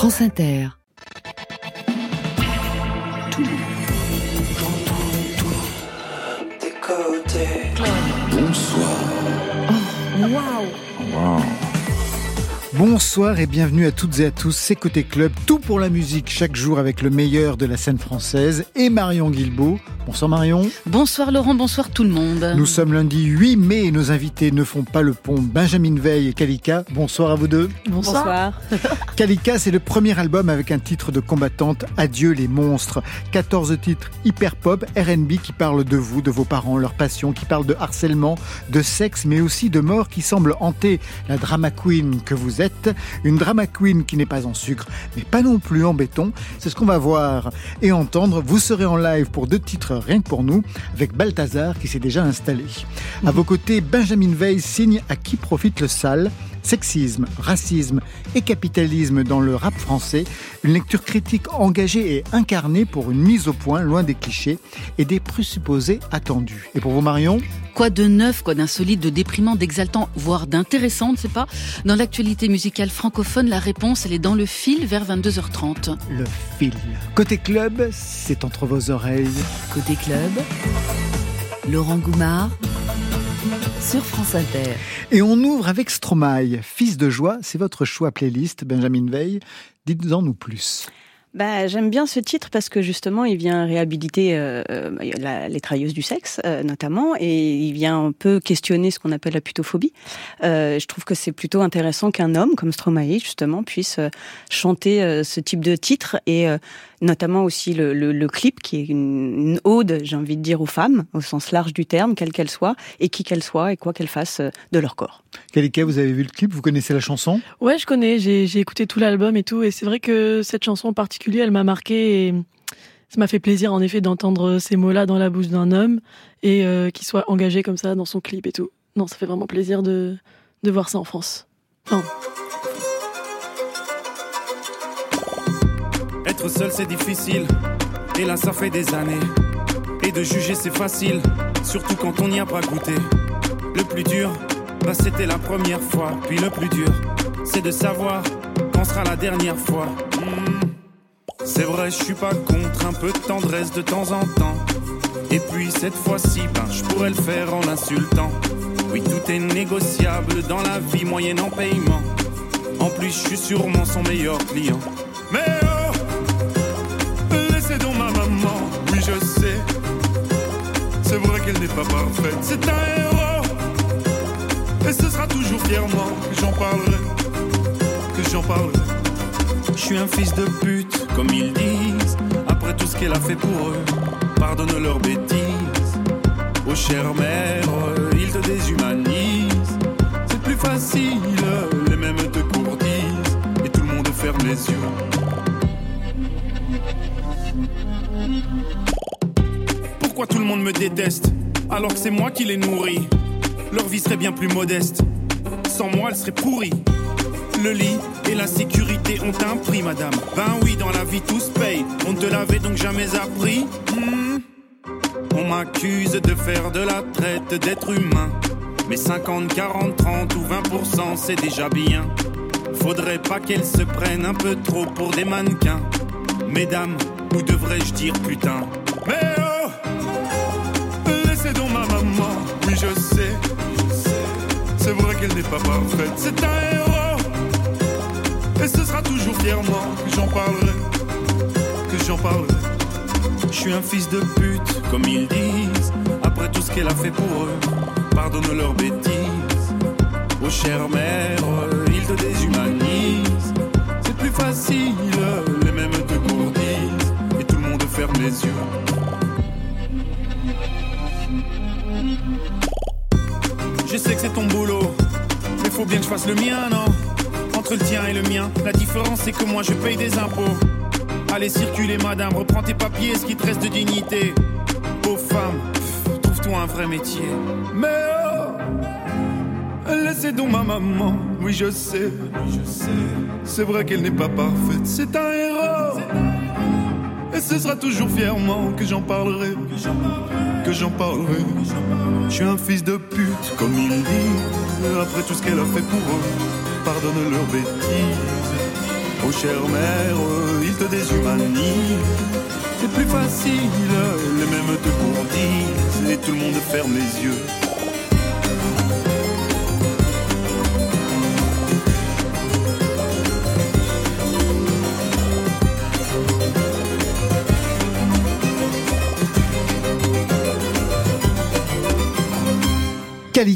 France Inter. Bonsoir. Bonsoir et bienvenue à toutes et à tous, c'est Côté Club, tout pour la musique, chaque jour avec le meilleur de la scène française et Marion Guilbeault. Bonsoir Marion. Bonsoir Laurent, bonsoir tout le monde. Nous sommes lundi 8 mai et nos invités ne font pas le pont. Benjamin Veil et Kalika, bonsoir à vous deux. Bonsoir. Kalika, c'est le premier album avec un titre de combattante, Adieu les monstres. 14 titres hyper pop, RB qui parlent de vous, de vos parents, leur passion, qui parlent de harcèlement, de sexe, mais aussi de mort qui semble hanter la drama queen que vous êtes. Une drama queen qui n'est pas en sucre, mais pas non plus en béton. C'est ce qu'on va voir et entendre. Vous serez en live pour deux titres rien que pour nous, avec Balthazar qui s'est déjà installé. À vos côtés, Benjamin Veil signe à qui profite le sale. Sexisme, racisme et capitalisme dans le rap français, une lecture critique engagée et incarnée pour une mise au point loin des clichés et des présupposés attendus. Et pour vous Marion? Quoi de neuf, quoi d'insolite, de déprimant, d'exaltant, voire d'intéressant, on ne sait pas. Dans l'actualité musicale francophone, la réponse, elle est dans le fil vers 22h30. Le fil. Côté club, c'est entre vos oreilles. Côté club, Laurent Goumard sur France Inter. Et on ouvre avec Stromae, Fils de joie, c'est votre choix playlist, Benjamin Veil. Dites-en nous plus. Bah, j'aime bien ce titre parce que justement, il vient réhabiliter euh, euh, la- les travailleuses du sexe, euh, notamment, et il vient un peu questionner ce qu'on appelle la putophobie. Euh, je trouve que c'est plutôt intéressant qu'un homme comme Stromae, justement, puisse euh, chanter euh, ce type de titre et euh, notamment aussi le, le- le clip qui est une, une ode, j'ai envie de dire, aux femmes, au sens large du terme, quelles qu'elles soient, et qui qu'elles soient, et quoi qu'elles fassent euh, de leur corps. Kalika, vous avez vu le clip, vous connaissez la chanson? Ouais, je connais, j'ai j'ai écouté tout l'album et tout, et c'est vrai que cette chanson en particulier, elle m'a marqué et ça m'a fait plaisir en effet d'entendre ces mots-là dans la bouche d'un homme et euh, qu'il soit engagé comme ça dans son clip et tout. Non, ça fait vraiment plaisir de, voir ça en France. Être seul c'est difficile, et là ça fait des années. Et de juger c'est facile, surtout quand on n'y a pas goûté. Le plus dur, bah c'était la première fois. Puis le plus dur, c'est de savoir quand sera la dernière fois. C'est vrai, je suis pas contre un peu de tendresse de temps en temps. Et puis cette fois-ci, ben je pourrais le faire en l'insultant. Oui, tout est négociable dans la vie moyenne en paiement. En plus, je suis sûrement son meilleur client. Mais oh, laissez donc ma maman, oui je sais. C'est vrai qu'elle n'est pas parfaite, c'est un héros. Et ce sera toujours fièrement que j'en parlerai, que j'en parlerai. Je suis un fils de pute, comme ils disent. Après tout ce qu'elle a fait pour eux, pardonne leurs bêtises. Oh chère mère, ils te déshumanisent. C'est plus facile, les mêmes te courtisent. Et tout le monde ferme les yeux. Pourquoi tout le monde me déteste alors que c'est moi qui les nourris? Leur vie serait bien plus modeste. Sans moi, elle serait pourrie. Le lit et la sécurité ont un prix, madame. Ben oui, dans la vie tout se paye. On te l'avait donc jamais appris. Hmm. On m'accuse de faire de la traite d'êtres humains. Mais 50, 40, 30 ou 20%, c'est déjà bien. Faudrait pas qu'elles se prennent un peu trop pour des mannequins. Mesdames, ou devrais-je dire putain? Mais oh Laissez donc ma maman, oui je sais. C'est vrai qu'elle n'est pas parfaite, c'est un héros. Et ce sera toujours fièrement que j'en parlerai, que j'en parlerai. Je suis un fils de pute, comme ils disent. Après tout ce qu'elle a fait pour eux, pardonne leurs bêtises. Oh chère mère, ils te déshumanisent. C'est plus facile, les mêmes te gourdissent. Et tout le monde ferme les yeux. Je sais que c'est ton boulot, mais faut bien que je fasse le mien, non? Le tien et le mien, la différence c'est que moi je paye des impôts. Allez circuler madame, reprends tes papiers, ce qui te reste de dignité. Pauvre femme, trouve-toi un vrai métier. Mais oh, laissez donc ma maman, oui je sais. C'est vrai qu'elle n'est pas parfaite, c'est un héros. Et ce sera toujours fièrement que j'en parlerai, que j'en parlerai. Je suis un fils de pute, comme ils disent. Après tout ce qu'elle a fait pour eux, pardonne leurs bêtises. Oh chère mère, il te déshumanise. C'est plus facile, les mêmes te courtisent et tout le monde ferme les yeux.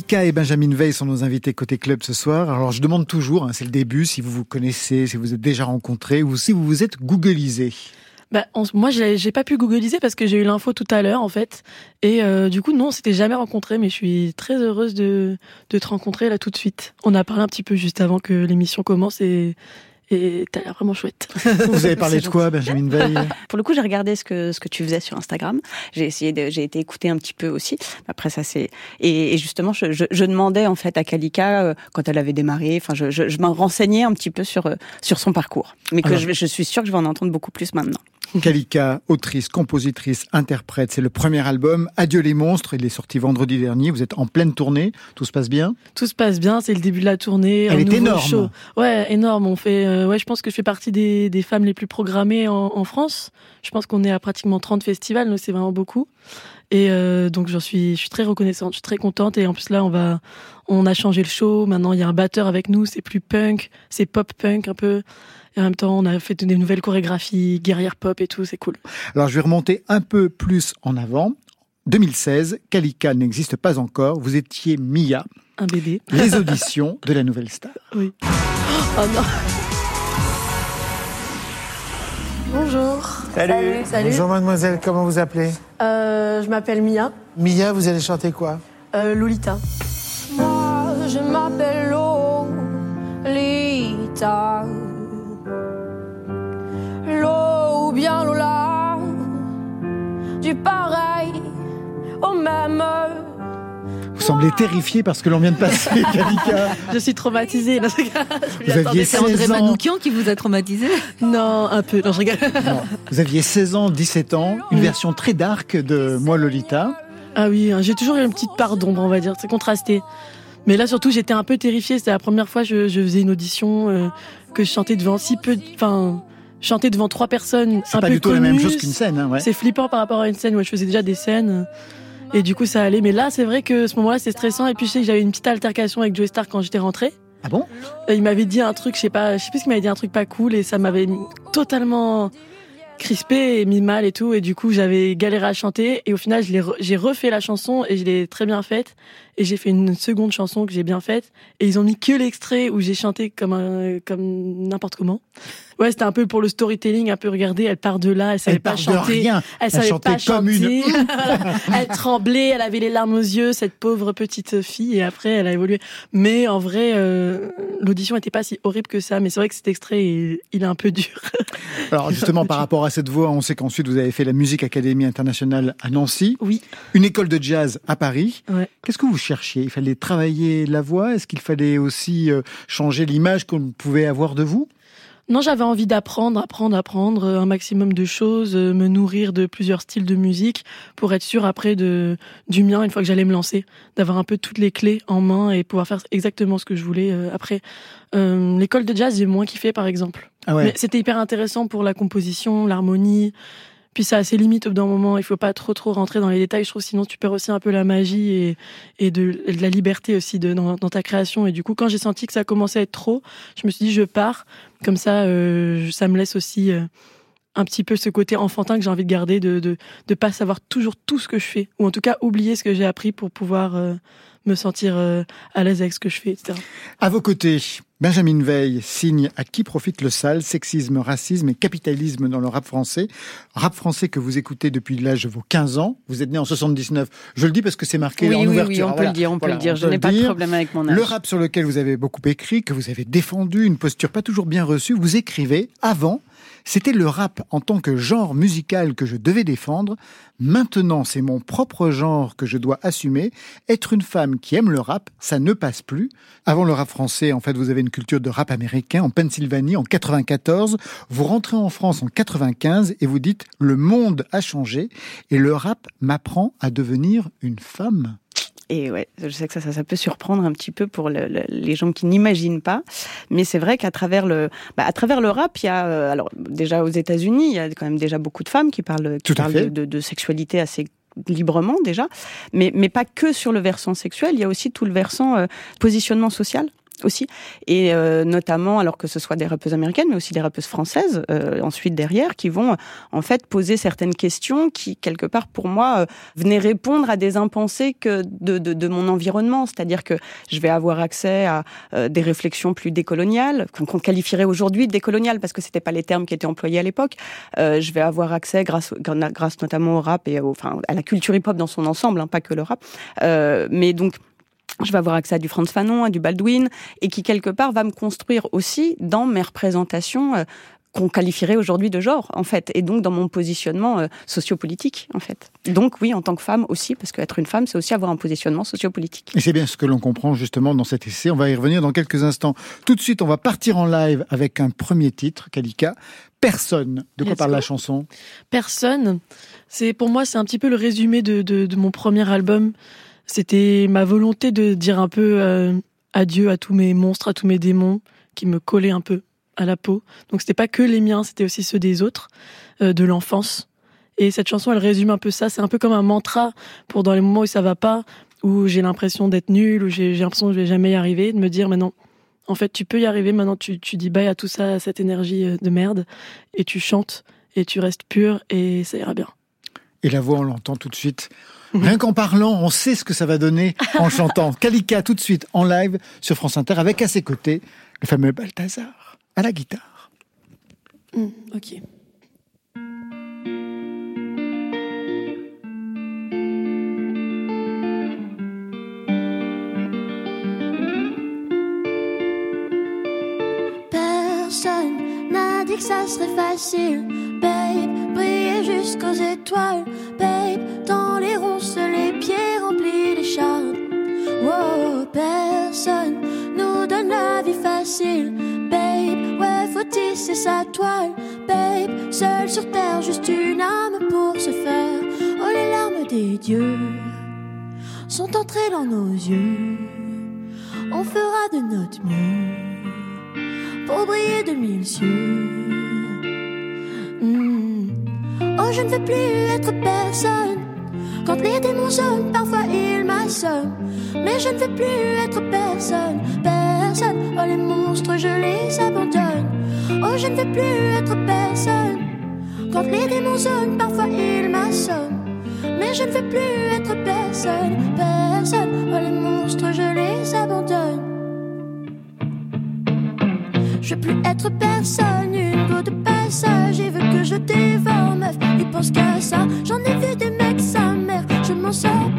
Kalika et Benjamin Veil sont nos invités côté club ce soir. Alors je demande toujours, hein, c'est le début, si vous vous connaissez, si vous êtes déjà rencontrés ou si vous vous êtes googlisé. Bah, moi, j'ai pas pu googliser parce que j'ai eu l'info tout à l'heure, en fait. Et euh, du coup, non, on s'était jamais rencontré, mais je suis très heureuse de, de te rencontrer là tout de suite. On a parlé un petit peu juste avant que l'émission commence et, et t'as l'air vraiment chouette. Vous avez parlé de quoi, Benjamin Veil? Pour le coup, j'ai regardé ce que ce que tu faisais sur Instagram. J'ai essayé, de, j'ai été écouter un petit peu aussi. Après ça, c'est et, justement, je, je, demandais en fait à Kalika euh, quand elle avait démarré. Enfin, je, je, je m'en renseignais un petit peu sur euh, sur son parcours, mais que je, je suis sûre que je vais en entendre beaucoup plus maintenant. Kalika, autrice, compositrice, interprète, c'est le premier album. Adieu les monstres, il est sorti vendredi dernier. Vous êtes en pleine tournée, tout se passe bien? Tout se passe bien, c'est le début de la tournée. Elle est énorme. Ouais, énorme. On fait, euh, ouais, je pense que je fais partie des, des femmes les plus programmées en, en France. Je pense qu'on est à pratiquement 30 festivals, donc c'est vraiment beaucoup. Et euh, donc j'en suis, je suis très reconnaissante, je suis très contente. Et en plus là, on va, on a changé le show. Maintenant, il y a un batteur avec nous. C'est plus punk, c'est pop punk un peu. Et en même temps, on a fait des nouvelles chorégraphies, guerrière pop et tout, c'est cool. Alors je vais remonter un peu plus en avant. 2016, Kalika n'existe pas encore, vous étiez Mia. Un bébé. Les auditions de la nouvelle star. Oui. Oh non. Bonjour. Salut. Salut. Bonjour mademoiselle, comment vous appelez? Euh, Je m'appelle Mia. Mia, vous allez chanter quoi? Euh, Lolita. Moi, je m'appelle Lolita. Semblez terrifié parce que l'on vient de passer, Kalika. Je suis traumatisée. Non, vous aviez 16 André ans. Manoukian qui vous a traumatisé? Non, un peu. Non, je rigole. Non. Vous aviez 16 ans, 17 ans, une version très dark de Moi Lolita. Ah oui, hein, j'ai toujours eu une petite part d'ombre, on va dire. C'est contrasté. Mais là, surtout, j'étais un peu terrifiée. C'était la première fois que je, je faisais une audition, euh, que je chantais devant si peu... Enfin, chanter devant trois personnes C'est pas peu du tout la même chose qu'une scène. Hein, ouais. C'est flippant par rapport à une scène où je faisais déjà des scènes. Et du coup, ça allait. Mais là, c'est vrai que ce moment-là, c'est stressant. Et puis, je sais que j'avais une petite altercation avec Joey Star quand j'étais rentrée. Ah bon? Et il m'avait dit un truc, je sais pas, je sais plus ce qu'il m'avait dit, un truc pas cool. Et ça m'avait totalement crispé et mis mal et tout. Et du coup, j'avais galéré à chanter. Et au final, re- j'ai refait la chanson et je l'ai très bien faite. Et j'ai fait une seconde chanson que j'ai bien faite. Et ils ont mis que l'extrait où j'ai chanté comme un, comme n'importe comment. Ouais, c'était un peu pour le storytelling, un peu regarder, elle part de là, elle savait Elle pas chanter. rien. Elle Elle savait pas comme chanter. une- elle tremblait, elle avait les larmes aux yeux, cette pauvre petite fille. Et après, elle a évolué. Mais en vrai, euh, l'audition était pas si horrible que ça. Mais c'est vrai que cet extrait, il, il est un peu dur. Alors justement, par rapport à cette voix, on sait qu'ensuite vous avez fait la Musique Académie Internationale à Nancy, Oui. une école de jazz à Paris. Ouais. Qu'est-ce que vous cherchiez Il fallait travailler la voix Est-ce qu'il fallait aussi euh, changer l'image qu'on pouvait avoir de vous? Non, j'avais envie d'apprendre, apprendre, apprendre euh, un maximum de choses, euh, me nourrir de plusieurs styles de musique pour être sûr après de du mien une fois que j'allais me lancer, d'avoir un peu toutes les clés en main et pouvoir faire exactement ce que je voulais après. Euh, L'école de jazz, j'ai moins kiffé par exemple. Ah ouais. C'était hyper intéressant pour la composition, l'harmonie. Puis ça a ses limites au bout d'un moment. Il faut pas trop trop rentrer dans les détails. Je trouve sinon tu perds aussi un peu la magie et, et de, la liberté aussi de, dans, dans ta création. Et du coup, quand j'ai senti que ça commençait à être trop, je me suis dit je pars. Comme ça, euh, ça me laisse aussi euh, un petit peu ce côté enfantin que j'ai envie de garder, de, de de pas savoir toujours tout ce que je fais, ou en tout cas oublier ce que j'ai appris pour pouvoir euh, me sentir euh, à l'aise avec ce que je fais, etc. À vos côtés, Benjamin Veil signe À qui profite le sale Sexisme, racisme et capitalisme dans le rap français. Rap français que vous écoutez depuis l'âge de vos 15 ans. Vous êtes né en 79. Je le dis parce que c'est marqué Oui, en oui, ouverture. oui, on peut Voilà. le dire, on peut le dire. Je n'ai pas de problème avec mon âge. Le rap sur lequel vous avez beaucoup écrit, que vous avez défendu, une posture pas toujours bien reçue, vous écrivez avant, c'était le rap en tant que genre musical que je devais défendre. Maintenant, c'est mon propre genre que je dois assumer. Être une femme qui aime le rap, ça ne passe plus. Avant le rap français, en fait, vous avez une culture de rap américain en Pennsylvanie en 94. Vous rentrez en France en 95 et vous dites le monde a changé et le rap m'apprend à devenir une femme. Et ouais, je sais que ça, ça, ça peut surprendre un petit peu pour le, le, les gens qui n'imaginent pas, mais c'est vrai qu'à travers le, bah, à travers le rap, il y a, euh, alors déjà aux États-Unis, il y a quand même déjà beaucoup de femmes qui parlent, qui parlent de, de sexualité assez librement déjà, mais, mais pas que sur le versant sexuel, il y a aussi tout le versant euh, positionnement social aussi. Et euh, notamment alors que ce soit des rappeuses américaines mais aussi des rappeuses françaises euh, ensuite derrière qui vont en fait poser certaines questions qui quelque part pour moi euh, venaient répondre à des impensés que de, de, de mon environnement. C'est-à-dire que je vais avoir accès à euh, des réflexions plus décoloniales qu'on qualifierait aujourd'hui de décoloniales parce que c'était pas les termes qui étaient employés à l'époque. Euh, je vais avoir accès grâce grâce notamment au rap et au, enfin à la culture hip-hop dans son ensemble hein, pas que le rap. Euh, mais donc je vais avoir accès à du Franz Fanon, à du Baldwin, et qui quelque part va me construire aussi dans mes représentations euh, qu'on qualifierait aujourd'hui de genre, en fait, et donc dans mon positionnement euh, sociopolitique, en fait. Donc oui, en tant que femme aussi, parce qu'être une femme, c'est aussi avoir un positionnement sociopolitique. Et c'est bien ce que l'on comprend justement dans cet essai. On va y revenir dans quelques instants. Tout de suite, on va partir en live avec un premier titre, Kalika. Personne. De quoi Let's parle go. la chanson? Personne. C'est pour moi, c'est un petit peu le résumé de, de, de mon premier album. C'était ma volonté de dire un peu euh, adieu à tous mes monstres, à tous mes démons qui me collaient un peu à la peau. Donc c'était pas que les miens, c'était aussi ceux des autres, euh, de l'enfance. Et cette chanson, elle résume un peu ça. C'est un peu comme un mantra pour dans les moments où ça va pas, où j'ai l'impression d'être nul, où j'ai l'impression que je vais jamais y arriver, de me dire maintenant, en fait, tu peux y arriver. Maintenant, tu, tu dis bye à tout ça, à cette énergie euh, de merde, et tu chantes et tu restes pur et ça ira bien. Et la voix, on l'entend tout de suite. Rien qu'en parlant, on sait ce que ça va donner en chantant. Kalika, tout de suite, en live sur France Inter, avec à ses côtés le fameux Balthazar à la guitare. Hmm, ok. Personne n'a dit que ça serait facile, babe. Briller jusqu'aux étoiles, babe. Tisser sa toile, babe. Seul sur terre, juste une âme pour se faire. Oh, les larmes des dieux sont entrées dans nos yeux. On fera de notre mieux pour briller de mille cieux. Hmm. Oh, je ne veux plus être personne. Quand les démons sonnent, parfois ils m'assomment. Mais je ne veux plus être personne, personne. Oh, les monstres, je les abandonne. Oh, je ne veux plus être personne. Quand les démons sonnent, parfois ils m'assomment. Mais je ne veux plus être personne, personne. Oh, les monstres, je les abandonne. Je veux plus être personne, une go de passage. Il veut que je dévore, meuf. Il pense qu'à ça. J'en ai vu des mecs, sa mère. Je m'en sors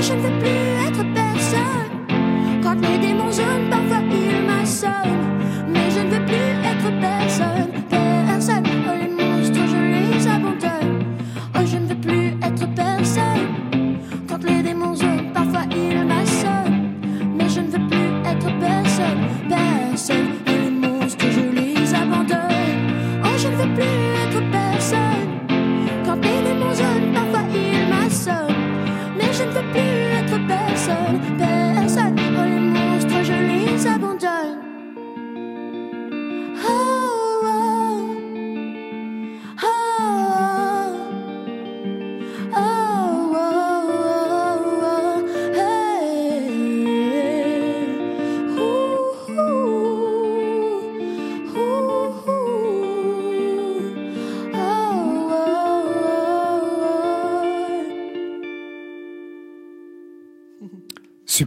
Oh, je ne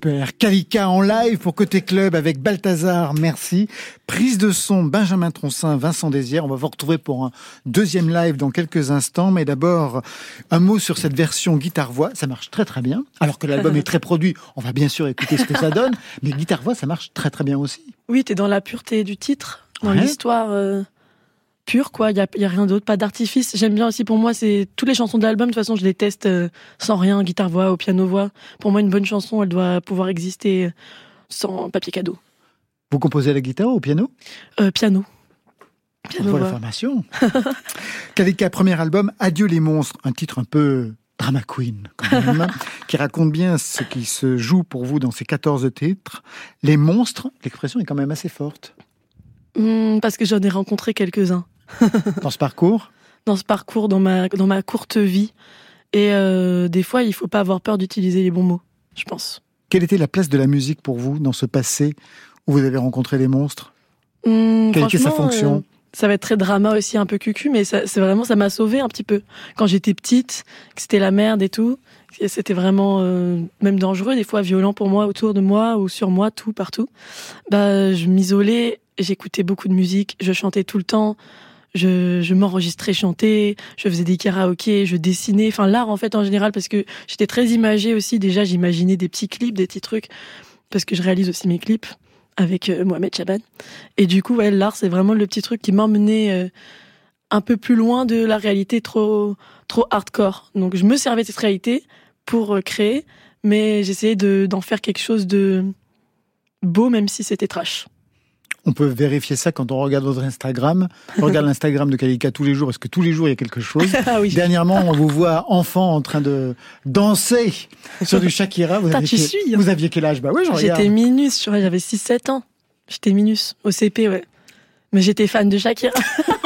Super. Kalika en live pour Côté Club avec Balthazar, merci. Prise de son, Benjamin Troncin, Vincent Désière. On va vous retrouver pour un deuxième live dans quelques instants. Mais d'abord, un mot sur cette version guitare-voix. Ça marche très très bien. Alors que l'album est très produit, on va bien sûr écouter ce que ça donne. Mais guitare-voix, ça marche très très bien aussi. Oui, t'es dans la pureté du titre, dans Ouais. l'histoire euh, pure, quoi. Il y a, y a rien d'autre, pas d'artifice. J'aime bien aussi, pour moi, c'est toutes les chansons de l'album. De toute façon, je les teste euh, sans rien, guitare-voix, au piano-voix. Pour moi, une bonne chanson, elle doit pouvoir exister euh, sans papier cadeau. Vous composez à la guitare ou au piano? Euh, piano. La Piano-voix. formation. Kalika, premier album, Adieu les monstres, un titre un peu drama queen quand même, qui raconte bien ce qui se joue pour vous dans ces 14 titres. Les monstres, l'expression est quand même assez forte Hmm, parce que j'en ai rencontré quelques-uns dans ce parcours. dans ce parcours, dans ma, dans ma courte vie. Et euh, des fois, il faut pas avoir peur d'utiliser les bons mots, je pense. Quelle était la place de la musique pour vous dans ce passé où vous avez rencontré les monstres? Hmm, Quelle était sa fonction? euh, Ça va être très drama aussi, un peu cucu, mais ça- c'est vraiment, ça m'a sauvé un petit peu. Quand j'étais petite, que c'était la merde et tout, c'était vraiment euh, même dangereux, des fois violent pour moi, autour de moi ou sur moi, tout, partout. Bah, je m'isolais, j'écoutais beaucoup de musique, je chantais tout le temps, je, je m'enregistrais chanter, je faisais des karaokés, je dessinais, enfin l'art en fait en général, parce que j'étais très imagée aussi, déjà j'imaginais des petits clips, des petits trucs, parce que je réalise aussi mes clips avec euh, Mohamed Chaban. Et du coup, ouais, l'art, c'est vraiment le petit truc qui m'emmenait euh, un peu plus loin de la réalité trop, trop hardcore. Donc, je me servais de cette réalité pour euh, créer, mais j'essayais de, d'en faire quelque chose de beau, même si c'était trash. On peut vérifier ça quand on regarde votre Instagram. On regarde l'Instagram de Kalika tous les jours parce que tous les jours il y a quelque chose. ah oui. Dernièrement, on vous voit enfant en train de danser sur du Shakira. Vous, aviez suis, hein. vous aviez quel âge? Bah oui. J'étais minus, j'avais 6-7 ans. J'étais minus, au CP, ouais. Mais j'étais fan de Shakira.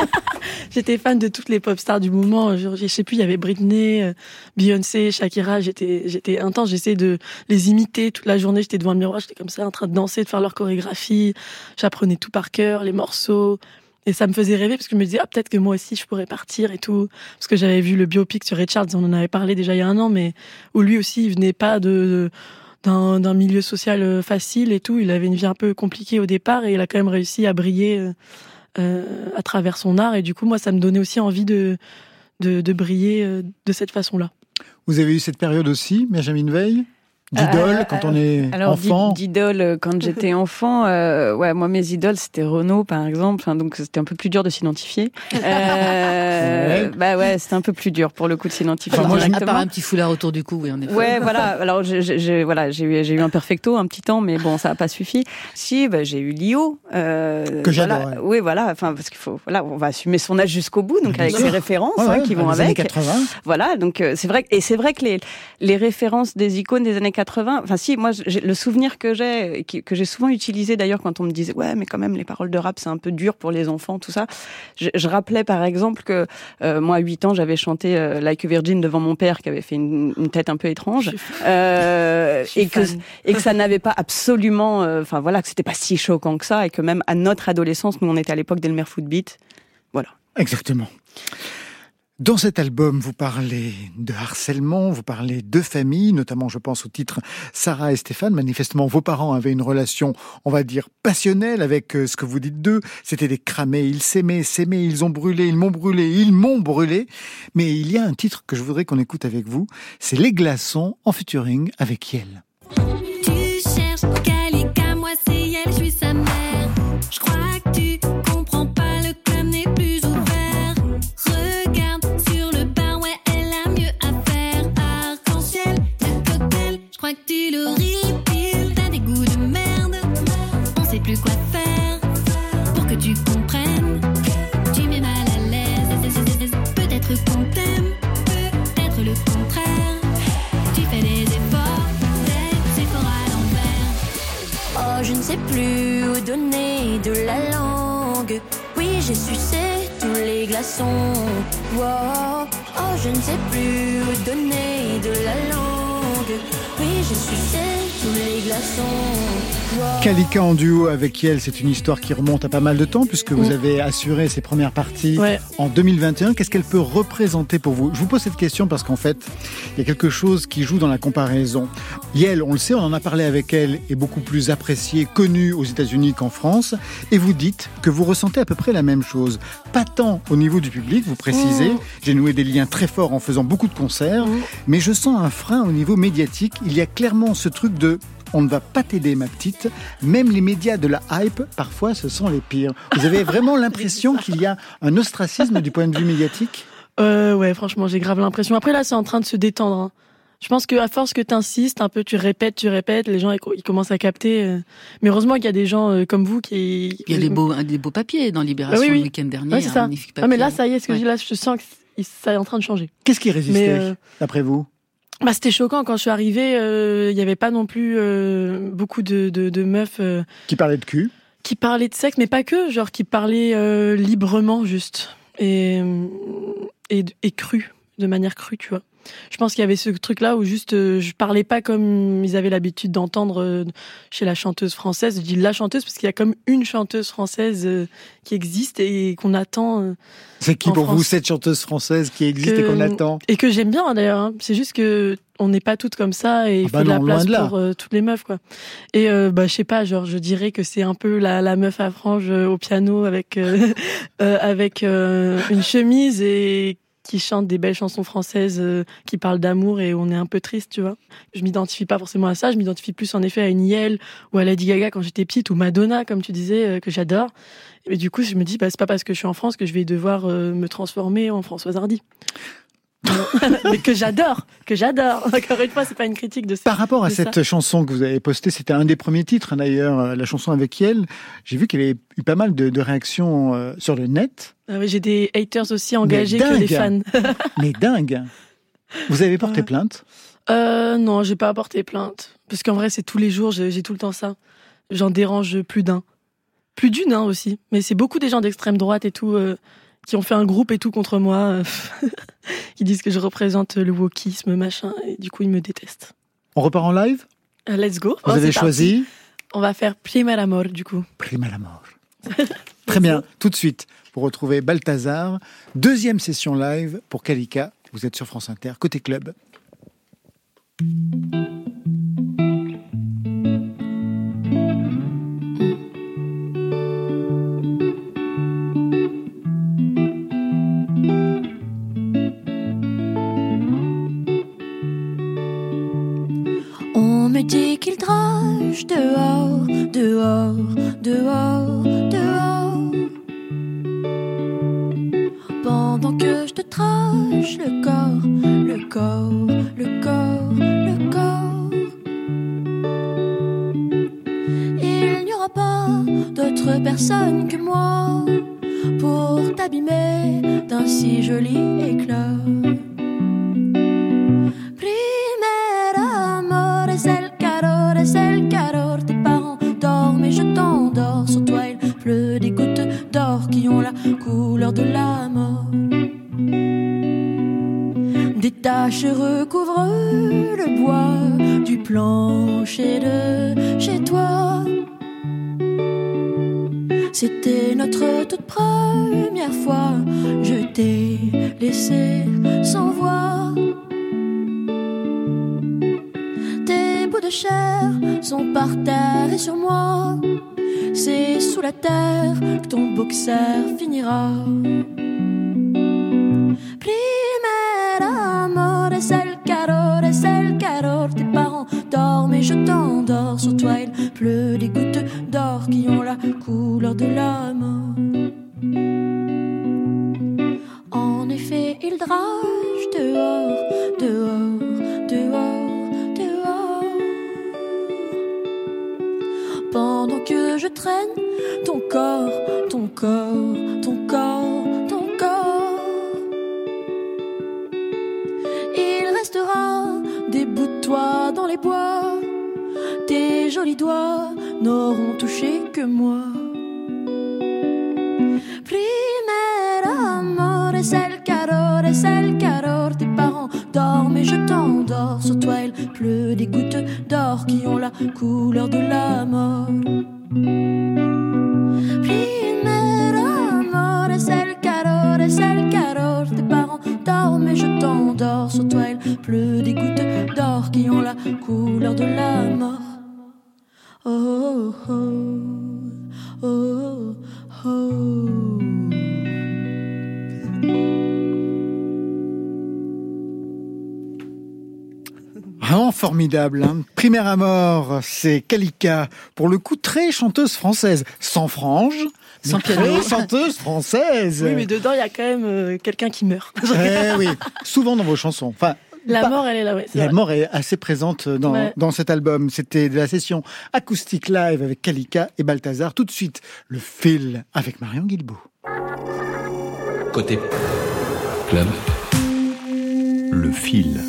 j'étais fan de toutes les pop stars du moment. Je, je sais plus, il y avait Britney, euh, Beyoncé, Shakira. J'étais, j'étais intense. J'essayais de les imiter toute la journée. J'étais devant le miroir, j'étais comme ça, en train de danser, de faire leur chorégraphie. J'apprenais tout par cœur, les morceaux. Et ça me faisait rêver parce que je me disais, ah, peut-être que moi aussi je pourrais partir et tout. Parce que j'avais vu le biopic sur Ray Charles, on en avait parlé déjà il y a un an, mais où lui aussi, il venait pas de, d'un, d'un milieu social euh, facile et tout. Il avait une vie un peu compliquée au départ et il a quand même réussi à briller euh, euh, à travers son art. Et du coup, moi, ça me donnait aussi envie de, de, de briller euh, de cette façon-là. Vous avez eu cette période aussi, Benjamin Veil? D'idole, Euh, quand on est Alors, enfant d'i- d'idole, euh, quand j'étais enfant, euh, ouais, moi, mes idoles, c'était Renault, par exemple. Enfin, donc, c'était un peu plus dur de s'identifier. Euh, Ouais. Bah ouais, c'était un peu plus dur pour le coup de s'identifier Enfin, moi, à part un petit foulard autour du cou, oui, en effet. Ouais, voilà. Alors, j'ai- j'ai j'ai- voilà, j'ai eu, j'ai eu un perfecto un petit temps, mais bon, ça n'a pas suffi. Si, bah, j'ai eu Lio. Euh, Que j'adore, voilà. ouais. Oui, voilà. Enfin, parce qu'il faut, voilà, on va assumer son âge jusqu'au bout, donc avec ses références Ouais, hein, ouais, qui vont les années avec. 80. Voilà, donc euh, c'est vrai et c'est vrai que les les références des icônes des années 80. Enfin, si, moi, le souvenir que j'ai, que j'ai souvent utilisé d'ailleurs quand on me disait ouais, mais quand même les paroles de rap c'est un peu dur pour les enfants, tout ça. Je, je rappelais par exemple que euh, moi à 8 ans j'avais chanté euh, Like a Virgin devant mon père qui avait fait une, une tête un peu étrange. Euh, et que et que ça n'avait pas absolument, euh, enfin voilà, que c'était pas si choquant que ça, et que même à notre adolescence, nous on était à l'époque d'Elmer Footbeat, voilà. Exactement. Dans cet album, vous parlez de harcèlement, vous parlez de famille, notamment je pense au titre Sarah et Stéphane. Manifestement, vos parents avaient une relation, on va dire, passionnelle avec euh, ce que vous dites d'eux. C'était des cramés, ils s'aimaient, s'aimaient, ils ont brûlé, ils m'ont brûlé, ils m'ont brûlé. Mais il y a un titre que je voudrais qu'on écoute avec vous, c'est Les Glaçons en featuring avec Yel. Kalika en duo avec Yel, c'est une histoire qui remonte à pas mal de temps puisque vous Mm. avez assuré ses premières parties Ouais. en 2021. Qu'est-ce qu'elle peut représenter pour vous? Je vous pose cette question parce qu'en fait, il y a quelque chose qui joue dans la comparaison. Yel, on le sait, on en a parlé avec elle, est beaucoup plus appréciée, connue aux États-Unis qu'en France. Et vous dites que vous ressentez à peu près la même chose. Pas tant au niveau du public, vous précisez. Mm. J'ai noué des liens très forts en faisant beaucoup de concerts. Mm. Mais je sens un frein au niveau médiatique. Il y a clairement ce truc de on ne va pas t'aider, ma petite. Même les médias de la hype, parfois, ce sont les pires. Vous avez vraiment l'impression qu'il y a un ostracisme du point de vue médiatique? Euh, ouais, franchement, j'ai grave l'impression. Après, là, c'est en train de se détendre. hein. Je pense qu'à force que tu insistes un peu, tu répètes, tu répètes, les gens ils, co- ils commencent à capter. euh. Mais heureusement qu'il y a des gens euh, comme vous qui. Il y a des beaux, des beaux papiers dans Libération oui, oui. le week-end dernier. Ouais, c'est un ça. Ah, mais là, papier. ça y est, ce que Ouais. je dis là, je sens que ça est en train de changer. Qu'est-ce qui résistait, euh, d'après vous? Bah, c'était choquant quand je suis arrivée. euh, Il n'y avait pas non plus euh, beaucoup de, de, de meufs euh, Qui parlait de cul qui parlaient de sexe, mais pas que, genre qui parlaient librement juste et, et et cru, de manière crue, tu vois. Je pense qu'il y avait ce truc-là où juste euh, je parlais pas comme ils avaient l'habitude d'entendre euh, chez la chanteuse française. Je dis la chanteuse parce qu'il y a comme une chanteuse française euh, qui existe et qu'on attend. C'est qui pour vous cette chanteuse française qui existe Que- et qu'on attend? et que j'aime bien hein, d'ailleurs. hein. C'est juste que on n'est pas toutes comme ça et il Ah bah faut de la place de pour euh, toutes les meufs quoi. Et euh, bah je sais pas, genre je dirais que c'est un peu la, la meuf à franges euh, au piano avec avec une chemise et qui chante des belles chansons françaises euh, qui parlent d'amour et on est un peu triste, tu vois. Je m'identifie pas forcément à ça, je m'identifie plus en effet à une Yel ou à Lady Gaga quand j'étais petite ou Madonna comme tu disais euh, que j'adore. Et du coup, je me dis bah c'est pas parce que je suis en France que je vais devoir euh, me transformer en Françoise Hardy. mais que j'adore, que j'adore. Encore une fois, c'est pas une critique de ça. Par rapport à cette chanson que vous avez postée, c'était un des premiers titres hein, d'ailleurs, euh, la chanson avec Yel. J'ai vu qu'il y avait eu pas mal de, de réactions euh, sur le net, Ah oui, J'ai des haters aussi engagés que des fans. mais dingue. Vous avez porté Ouais. plainte? Euh, non, j'ai pas apporté plainte. Parce qu'en vrai, c'est tous les jours, j'ai j'ai tout le temps ça. J'en dérange plus d'un. Plus d'une, hein, aussi. Mais c'est beaucoup des gens d'extrême droite et tout, euh, qui ont fait un groupe et tout contre moi, euh, qui disent que je représente le wokisme, machin, et du coup, ils me détestent. On repart en live? Euh, let's go. Vous Oh, avez parti. choisi? On va faire Prima la mort, du coup. Prima la mort. Très bien, tout de suite, vous retrouvez Balthazar, deuxième session live pour Kalika. Vous êtes sur France Inter, côté club. de Pendant que je traîne ton corps, ton corps, ton corps, ton corps. Il restera des bouts de toi dans les bois. Tes jolis doigts n'auront touché que moi. Dorment et je t'endors. Sur toi, il pleut des gouttes d'or qui ont la couleur de la mort. Primera amor es el calor, es el calor. Tes parents dorment mais je t'endors. Sur toi il pleut des gouttes d'or qui ont la couleur de la mort. Oh, oh, oh, Vraiment formidable. Hein. Primaire à mort, c'est Kalika. Pour le coup, très chanteuse française. Sans frange. Sans piano. très chanteuse française. Oui, mais dedans, il y a quand même euh, quelqu'un qui meurt. Eh oui, souvent dans vos chansons. Enfin, La pas- mort, elle est là, ouais. La vrai. mort est assez présente dans, Ouais. dans cet album. C'était de la session acoustique live avec Kalika et Balthazar. Tout de suite, le fil avec Marion Guilbault. Côté club, le fil.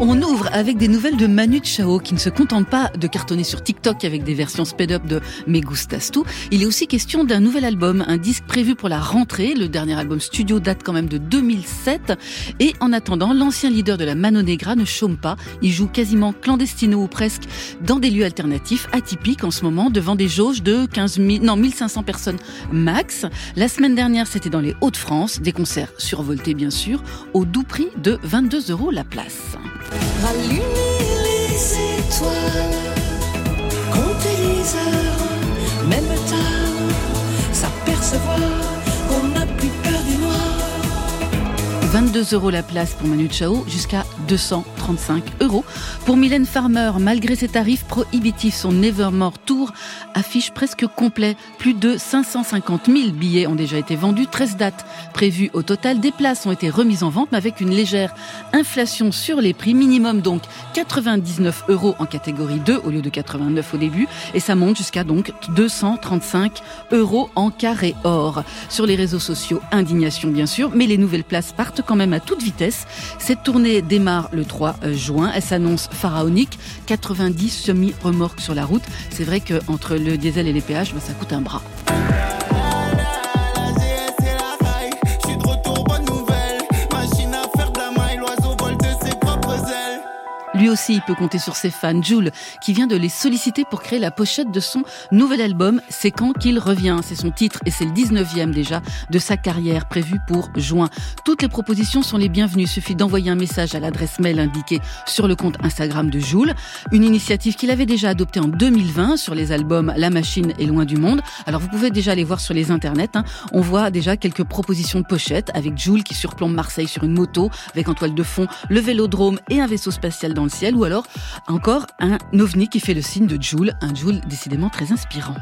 On ouvre avec des nouvelles de Manu Chao qui ne se contente pas de cartonner sur TikTok avec des versions sped-up de Me Gustas. Il est aussi question d'un nouvel album, un disque prévu pour la rentrée. Le dernier album studio date quand même de 2007. Et en attendant, l'ancien leader de la Mano Negra ne chôme pas. Il joue quasiment clandestino ou presque dans des lieux alternatifs, atypiques en ce moment, devant des jauges de 15 000, non, 1500 personnes max. La semaine dernière, c'était dans les Hauts-de-France, des concerts survoltés bien sûr, au doux prix de 22 euros la place. Les étoiles, compter les heures, même tard, s'apercevoir qu'on n'a plus peur du noir. 22 euros la place pour Manu Chao, jusqu'à 235 euros. Pour Mylène Farmer, malgré ses tarifs prohibitifs, son Nevermore Tour affiche presque complet. Plus de 550 000 billets ont déjà été vendus, 13 dates prévues au total. Des places ont été remises en vente, mais avec une légère inflation sur les prix. Minimum donc 99 euros en catégorie 2 au lieu de 89 au début. Et ça monte jusqu'à donc 235 euros en carré or. Sur les réseaux sociaux, indignation bien sûr, mais les nouvelles places partent quand même à toute vitesse. Cette tournée démarre le 3 juin. Elle s'annonce pharaonique. 90 semi-remorques sur la route. C'est vrai qu'entre le diesel et les péages, ben, ça coûte un bras. Lui aussi, il peut compter sur ses fans. Jules, qui vient de les solliciter pour créer la pochette de son nouvel album. C'est quand qu'il revient. C'est son titre et c'est le 19e déjà de sa carrière prévu pour juin. Toutes les propositions sont les bienvenues. Suffit d'envoyer un message à l'adresse mail indiquée sur le compte Instagram de Jules. Une initiative qu'il avait déjà adoptée en 2020 sur les albums La Machine et Loin du Monde. Alors vous pouvez déjà aller voir sur les internets. hein. On voit déjà quelques propositions de pochettes avec Jules qui surplombe Marseille sur une moto avec en toile de fond le vélodrome et un vaisseau spatial dans ou alors encore un ovni qui fait le signe de Jules, un Jules décidément très inspirant.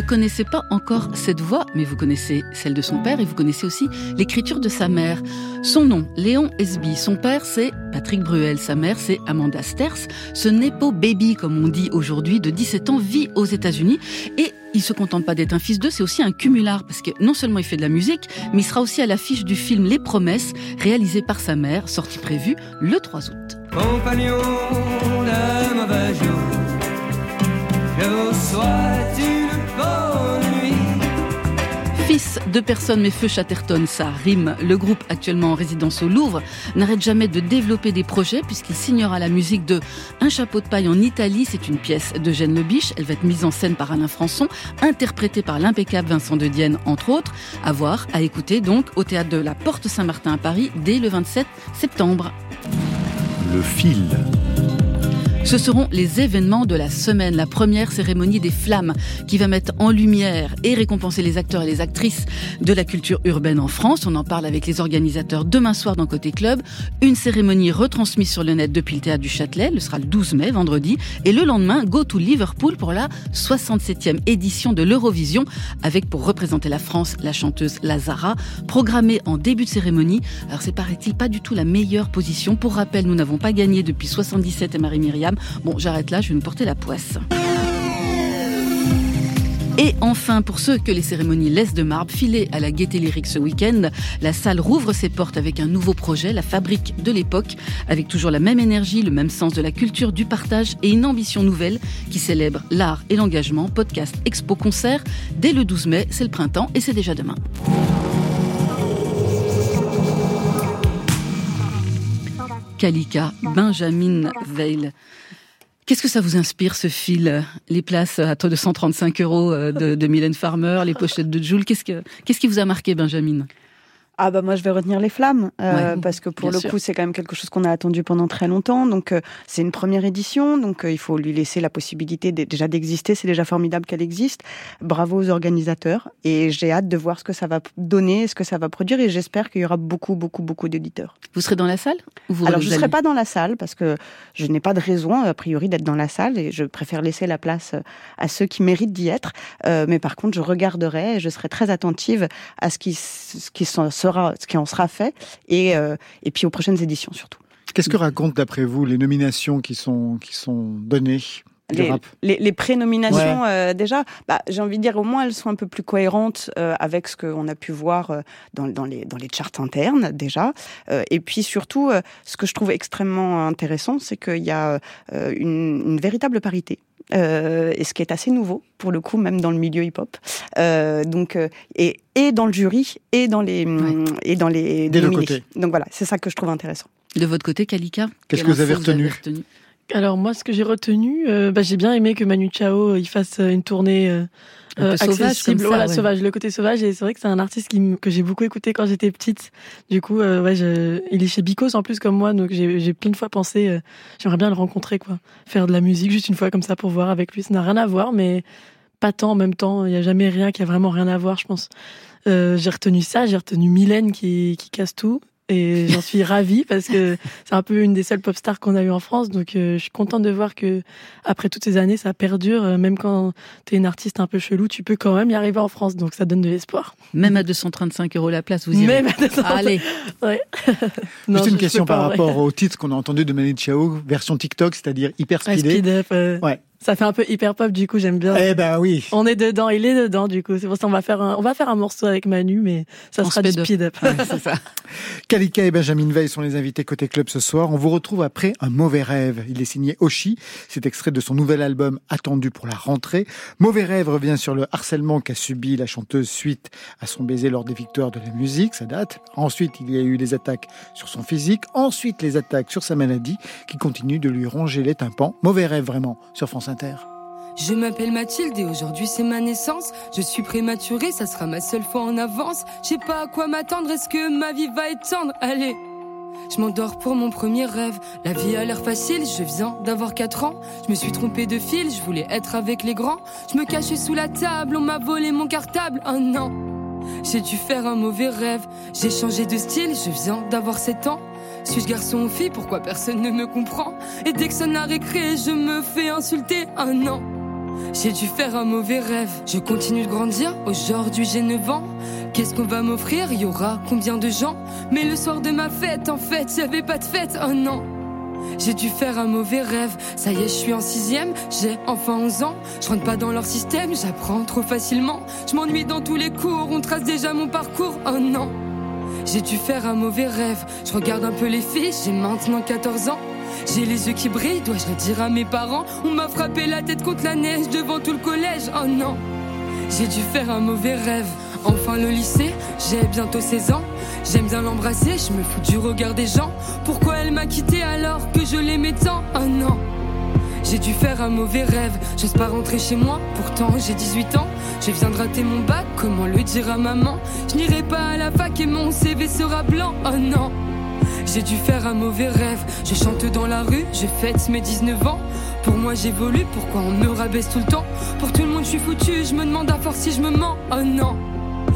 Ne connaissez pas encore cette voix, mais vous connaissez celle de son père et vous connaissez aussi l'écriture de sa mère. Son nom, Léon Esby. Son père, c'est Patrick Bruel. Sa mère, c'est Amanda Sters. Ce Nepo Baby, comme on dit aujourd'hui, de 17 ans, vit aux États-Unis et il se contente pas d'être un fils d'eux, c'est aussi un cumulard parce que non seulement il fait de la musique, mais il sera aussi à l'affiche du film Les Promesses, réalisé par sa mère, sorti prévu le 3 août. Compagnon de mauvais. Fils de personne mais feu Chatterton, ça rime. Le groupe actuellement en résidence au Louvre n'arrête jamais de développer des projets puisqu'il signera la musique de Un chapeau de paille en Italie. C'est une pièce d'Eugène Lebiche. Elle va être mise en scène par Alain Françon, interprétée par l'impeccable Vincent de Dienne, entre autres. À voir, à écouter donc au théâtre de la Porte Saint-Martin à Paris dès le 27 septembre. Le fil. Ce seront les événements de la semaine, la première cérémonie des flammes qui va mettre en lumière et récompenser les acteurs et les actrices de la culture urbaine en France. On en parle avec les organisateurs demain soir dans Côté Club. Une cérémonie retransmise sur le net depuis le théâtre du Châtelet. Le sera le 12 mai, vendredi. Et le lendemain, go to Liverpool pour la 67e édition de l'Eurovision avec pour représenter la France la chanteuse Lazara, programmée en début de cérémonie. Alors c'est paraît-il pas du tout la meilleure position. Pour rappel, nous n'avons pas gagné depuis 77 et Marie-Myriam. Bon, j'arrête là, je vais nous porter la poisse. Et enfin, pour ceux que les cérémonies laissent de marbre, filez à la Gaieté Lyrique ce week-end. La salle rouvre ses portes avec un nouveau projet, la fabrique de l'époque, avec toujours la même énergie, le même sens de la culture, du partage et une ambition nouvelle qui célèbre l'art et l'engagement. Podcast, expo, concert. Dès le 12 mai, c'est le printemps et c'est déjà demain. Kalika, Benjamin Veil. Qu'est-ce que ça vous inspire ce fil Les places à 235 euros euh, de, de Mylène Farmer, les pochettes de Jules. Qu'est-ce que qu'est-ce qui vous a marqué, Benjamin Ah bah moi je vais retenir les flammes euh, Ouais, parce que pour le sûr. coup c'est quand même quelque chose qu'on a attendu pendant très longtemps donc euh, c'est une première édition donc euh, il faut lui laisser la possibilité déjà d'exister c'est déjà formidable qu'elle existe bravo aux organisateurs et j'ai hâte de voir ce que ça va donner ce que ça va produire et j'espère qu'il y aura beaucoup beaucoup beaucoup d'éditeurs. Vous serez dans la salle ou vous Alors je ne serai pas dans la salle parce que je n'ai pas de raison a priori d'être dans la salle et je préfère laisser la place euh, à ceux qui méritent d'y être. Euh, mais par contre, je regarderai et je serai très attentive à ce qui, ce qui, s'en sera, ce qui en sera fait et, euh, et puis aux prochaines éditions surtout. Qu'est-ce que racontent d'après vous les nominations qui sont, qui sont données Les, les, les pré-nominations, euh, déjà, bah, j'ai envie de dire, au moins, elles sont un peu plus cohérentes euh, avec ce qu'on a pu voir euh, dans, dans, les, dans les charts internes, déjà. Et puis, surtout, ce que je trouve extrêmement intéressant, c'est qu'il y a une, une véritable parité. Euh, et ce qui est assez nouveau pour le coup même dans le milieu hip-hop. Euh, donc euh, et, et dans le jury et dans les et dans les Des deux côtés. donc voilà c'est ça que je trouve intéressant. De votre côté, Kalika Qu'est-ce que vous avez retenu Alors moi, ce que j'ai retenu, euh, bah, j'ai bien aimé que Manu Chao euh, il fasse euh, une tournée euh, Un euh, sauvage, accessible, comme ça, voilà, ouais. sauvage, le côté sauvage. Et c'est vrai que c'est un artiste qui que j'ai beaucoup écouté quand j'étais petite. Du coup, ouais, je, il est chez Bicos en plus comme moi, donc j'ai plein de fois pensé, j'aimerais bien le rencontrer, quoi, faire de la musique juste une fois comme ça pour voir avec lui. Ça n'a rien à voir, mais pas tant en même temps. Il y a jamais rien qui a vraiment rien à voir, je pense. Euh, j'ai retenu ça, j'ai retenu Mylène qui, qui casse tout. Et j'en suis ravie parce que c'est un peu une des seules pop stars qu'on a eu en France. Donc euh, je suis contente de voir que après toutes ces années, ça perdure. Euh, Même quand t'es une artiste un peu chelou, tu peux quand même y arriver en France. Donc ça donne de l'espoir. Même à 235 euros la place, vous irez. Même à 235. Allez, Ouais. Non, Juste une je question par ouais. rapport au titre qu'on a entendu de Manu Chao, version TikTok, c'est-à-dire hyper Ouais, speedé. speed up, euh, Ouais. Ça fait un peu hyper pop. Du coup, j'aime bien. Eh ben oui. On est dedans, il est dedans. Du coup, c'est pour ça on va faire un, on va faire un morceau avec Manu, mais ça sera du speed up. speed up. Ouais, c'est ça. Kalika et Benjamin Veil sont les invités côté club ce soir. On vous retrouve après Un mauvais rêve. Il est signé Oshi. C'est extrait de son nouvel album attendu pour la rentrée. Mauvais rêve revient sur le harcèlement qu'a subi la chanteuse suite à son baiser lors des victoires de la musique. Ça date. Ensuite, il y a eu les attaques sur son physique. Ensuite, les attaques sur sa maladie qui continuent de lui ronger les tympans. Mauvais rêve vraiment sur France Je m'appelle Mathilde et aujourd'hui c'est ma naissance. Je suis prématurée, ça sera ma seule fois en avance. Je sais pas à quoi m'attendre, est-ce que ma vie va être tendre Allez je m'endors pour mon premier rêve. La vie a l'air facile, je viens d'avoir 4 ans. Je me suis trompée de fil, je voulais être avec les grands. Je me cachais sous la table, on m'a volé mon cartable. Oh non, j'ai dû faire un mauvais rêve. J'ai changé de style, je viens d'avoir 7 ans. Suis-je garçon ou fille Pourquoi personne ne me comprend? Et dès que sonne la récré, je me fais insulter. Oh non j'ai dû faire un mauvais rêve. Je continue de grandir. Aujourd'hui, j'ai 9 ans. Qu'est-ce qu'on va m'offrir? Y aura combien de gens? Mais le soir de ma fête, en fait, y'avait pas de fête. Oh non. J'ai dû faire un mauvais rêve. Ça y est, je suis en sixième. J'ai enfin 11 ans. Je rentre pas dans leur système. J'apprends trop facilement. Je m'ennuie dans tous les cours. On trace déjà mon parcours. Oh non. J'ai dû faire un mauvais rêve. Je regarde un peu les filles. J'ai maintenant 14 ans. J'ai les yeux qui brillent, dois-je le dire à mes parents? On m'a frappé la tête contre la neige devant tout le collège, oh non J'ai dû faire un mauvais rêve Enfin le lycée, j'ai bientôt 16 ans J'aime bien l'embrasser, je me fous du regard des gens. Pourquoi elle m'a quitté alors que je l'aimais tant, oh non. J'ai dû faire un mauvais rêve, j'ose pas rentrer chez moi, pourtant j'ai 18 ans. Je viens de rater mon bac, comment le dire à maman? Je n'irai pas à la fac et mon CV sera blanc, oh non. J'ai dû faire un mauvais rêve. Je chante dans la rue, je fête mes 19 ans. Pour moi j'évolue, pourquoi on me rabaisse tout le temps? Pour tout le monde je suis foutu, je me demande à force si je me mens. Oh non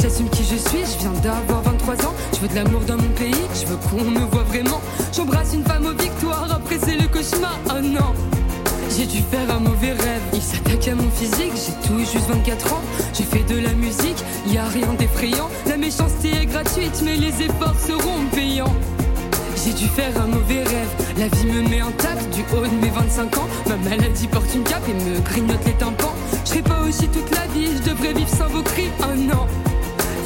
J'assume qui je suis, je viens d'avoir 23 ans. Je veux de l'amour dans mon pays, je veux qu'on me voit vraiment. J'embrasse une femme aux victoires, après c'est le cauchemar. Oh non! J'ai dû faire un mauvais rêve. Il s'attaque à mon physique, j'ai tout juste 24 ans. J'ai fait de la musique, y a rien d'effrayant. La méchanceté est gratuite, mais les efforts seront payants. J'ai dû faire un mauvais rêve. La vie me met en tape du haut de mes 25 ans. Ma maladie porte une cape et me grignote les tympans. Je serai pas aussi toute la vie, je devrais vivre sans vos cris. Oh non!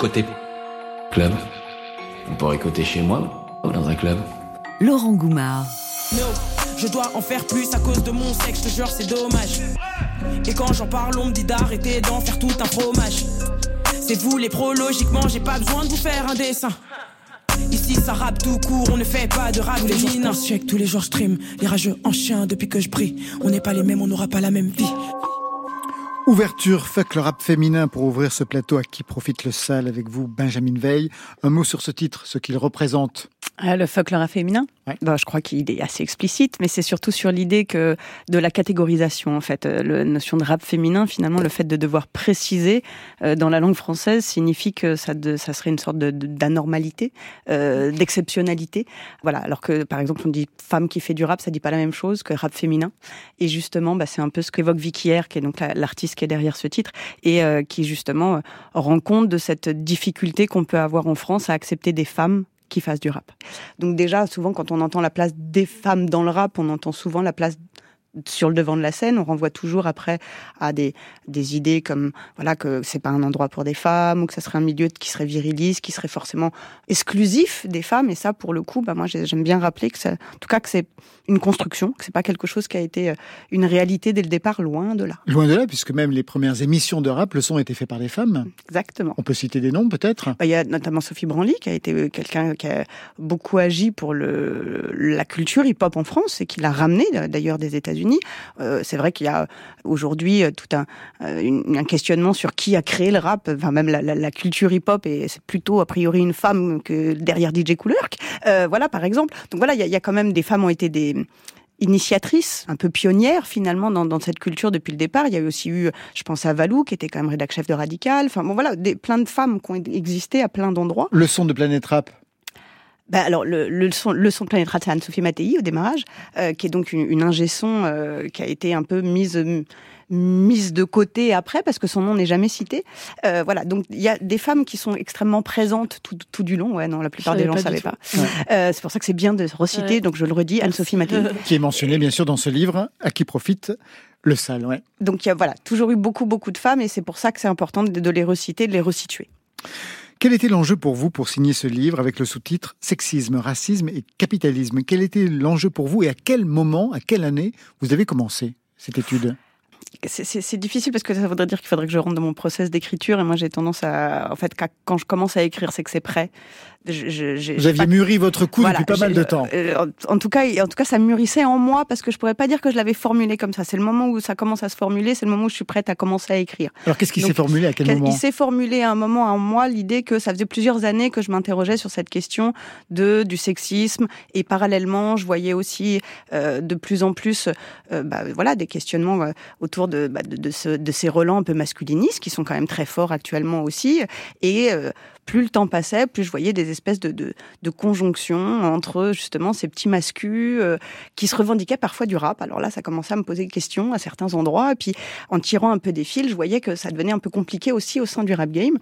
Côté club. On pourrait côté chez moi ou dans un club. Laurent Goumard. No, je dois en faire plus à cause de mon sexe, je te jure c'est dommage. Et quand j'en parle, on me dit d'arrêter d'en faire tout un fromage. C'est vous les pros, logiquement, j'ai pas besoin de vous faire un dessin. Ici ça rappe tout court, on ne fait pas de rap Tous les jours je check, tous les jours je stream Les rageux en chien depuis que je brille On n'est pas les mêmes, on n'aura pas la même vie Ouverture, fuck le rap féminin pour ouvrir ce plateau à qui profite le sale avec vous, Benjamin Veil. Un mot sur ce titre, ce qu'il représente. Ah, le rap féminin bah, Je crois qu'il est assez explicite, mais c'est surtout sur l'idée que de la catégorisation, en fait. Euh, La notion de rap féminin, finalement, le fait de devoir préciser euh, dans la langue française signifie que ça, de- ça serait une sorte de- de- d'anormalité, euh, d'exceptionnalité. Voilà, alors que, par exemple, on dit femme qui fait du rap, ça dit pas la même chose que rap féminin. Et justement, bah, c'est un peu ce qu'évoque Vicky R, qui est donc la- l'artiste qui est derrière ce titre, et euh, qui, justement, euh, rend compte de cette difficulté qu'on peut avoir en France à accepter des femmes qui fassent du rap. Donc déjà, souvent, quand on entend la place des femmes dans le rap, on entend souvent la place sur le devant de la scène, on renvoie toujours après à des, des idées comme voilà que c'est pas un endroit pour des femmes ou que ça serait un milieu qui serait viriliste, qui serait forcément exclusif des femmes. Et ça, pour le coup, bah moi j'ai- j'aime bien rappeler que ça, en tout cas que c'est une construction, que c'est pas quelque chose qui a été euh, une réalité dès le départ, loin de là. Loin de là, puisque même les premières émissions de rap, le son était fait par des femmes. Exactement. On peut citer des noms peut-être? Bah, Il y a notamment Sophie Branly qui a été euh, quelqu'un qui a beaucoup agi pour le, la culture hip-hop en France et qui l'a ramené d'ailleurs des États-Unis. Euh, c'est vrai qu'il y a aujourd'hui euh, tout un, euh, un questionnement sur qui a créé le rap, enfin même la, culture hip-hop et c'est plutôt a priori une femme que derrière DJ Coulurk. Euh, voilà par exemple. Donc voilà, il y a, quand même des femmes ont été des initiatrice, un peu pionnière finalement dans, cette culture depuis le départ. Il y a eu aussi eu, je pense à Valou, qui était quand même rédac chef de Radical. Enfin bon voilà, des, plein de femmes qui ont existé à plein d'endroits. Le son de Planète Rap. Bah alors le, le son, le son de Planète c'est Anne-Sophie Mattei au démarrage, euh, qui est donc une, une ingé son euh, qui a été un peu mise euh, mise de côté après parce que son nom n'est jamais cité. Euh, voilà, donc il y a des femmes qui sont extrêmement présentes tout, tout du long. Ouais, non, la plupart des gens ne savaient pas Euh, c'est pour ça que c'est bien de reciter. Ouais. Donc je le redis, Anne-Sophie Mattei. Qui est mentionné bien sûr dans ce livre, à qui profite le sale. Ouais. Donc il y a voilà, toujours eu beaucoup beaucoup de femmes et c'est pour ça que c'est important de, de les reciter, de les resituer. Quel était l'enjeu pour vous pour signer ce livre avec le sous-titre Sexisme, racisme et capitalisme? Quel était l'enjeu pour vous et à quel moment, à quelle année vous avez commencé cette étude? C'est- difficile parce que ça voudrait dire qu'il faudrait que je rentre dans mon process d'écriture et moi j'ai tendance à, en fait, quand je commence à écrire, c'est que c'est prêt. Je- je- j'ai- Vous j'ai aviez pas- mûri votre coup Voilà, depuis pas mal de temps. euh, en, tout cas, en tout cas, ça mûrissait en moi parce que je pourrais pas dire que je l'avais formulé comme ça. C'est le moment où ça commence à se formuler, c'est le moment où je suis prête à commencer à écrire. Alors qu'est-ce qui s'est formulé à quel Quel- moment Il s'est formulé à un moment en moi l'idée que ça faisait plusieurs années que je m'interrogeais sur cette question de du sexisme et parallèlement je voyais aussi euh, de plus en plus euh, bah, voilà des questionnements euh, autour de, bah, de, de, ce- de ces relents un peu masculinistes qui sont quand même très forts actuellement aussi et euh, plus le temps passait, plus je voyais des espèces de, de, de conjonctions entre justement ces petits mascus euh, qui se revendiquaient parfois du rap. Alors là, ça commençait à me poser des questions à certains endroits. Et puis, en tirant un peu des fils, je voyais que ça devenait un peu compliqué aussi au sein du rap game.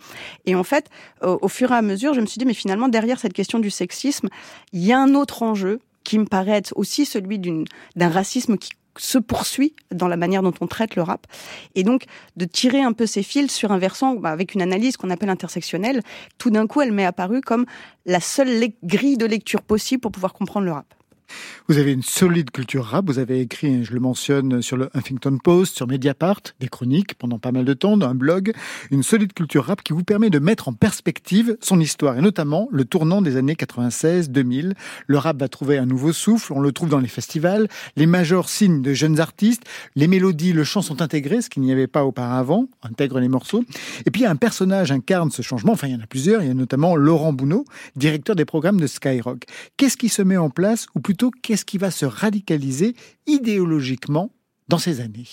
Et en fait, au, au fur et à mesure, je me suis dit, mais finalement, derrière cette question du sexisme, il y a un autre enjeu qui me paraît être aussi celui d'un racisme qui se poursuit dans la manière dont on traite le rap. Et donc, de tirer un peu ces fils sur un versant bah, avec une analyse qu'on appelle intersectionnelle, tout d'un coup, elle m'est apparue comme la seule grille de lecture possible pour pouvoir comprendre le rap. Vous avez une solide culture rap. Vous avez écrit, je le mentionne, sur le Huffington Post, sur Mediapart, des chroniques pendant pas mal de temps, un blog. Une solide culture rap qui vous permet de mettre en perspective son histoire et notamment le tournant des années 96-2000. Le rap va trouver un nouveau souffle. On le trouve dans les festivals. Les majors signent de jeunes artistes. Les mélodies, le chant sont intégrés, ce qu'il n'y avait pas auparavant. Intègre les morceaux. Et puis un personnage incarne ce changement. Enfin, il y en a plusieurs. Il y a notamment Laurent Bounot, directeur des programmes de Skyrock. Qu'est-ce qui se met en place ou plutôt qu'est-ce qui va se radicaliser idéologiquement dans ces années?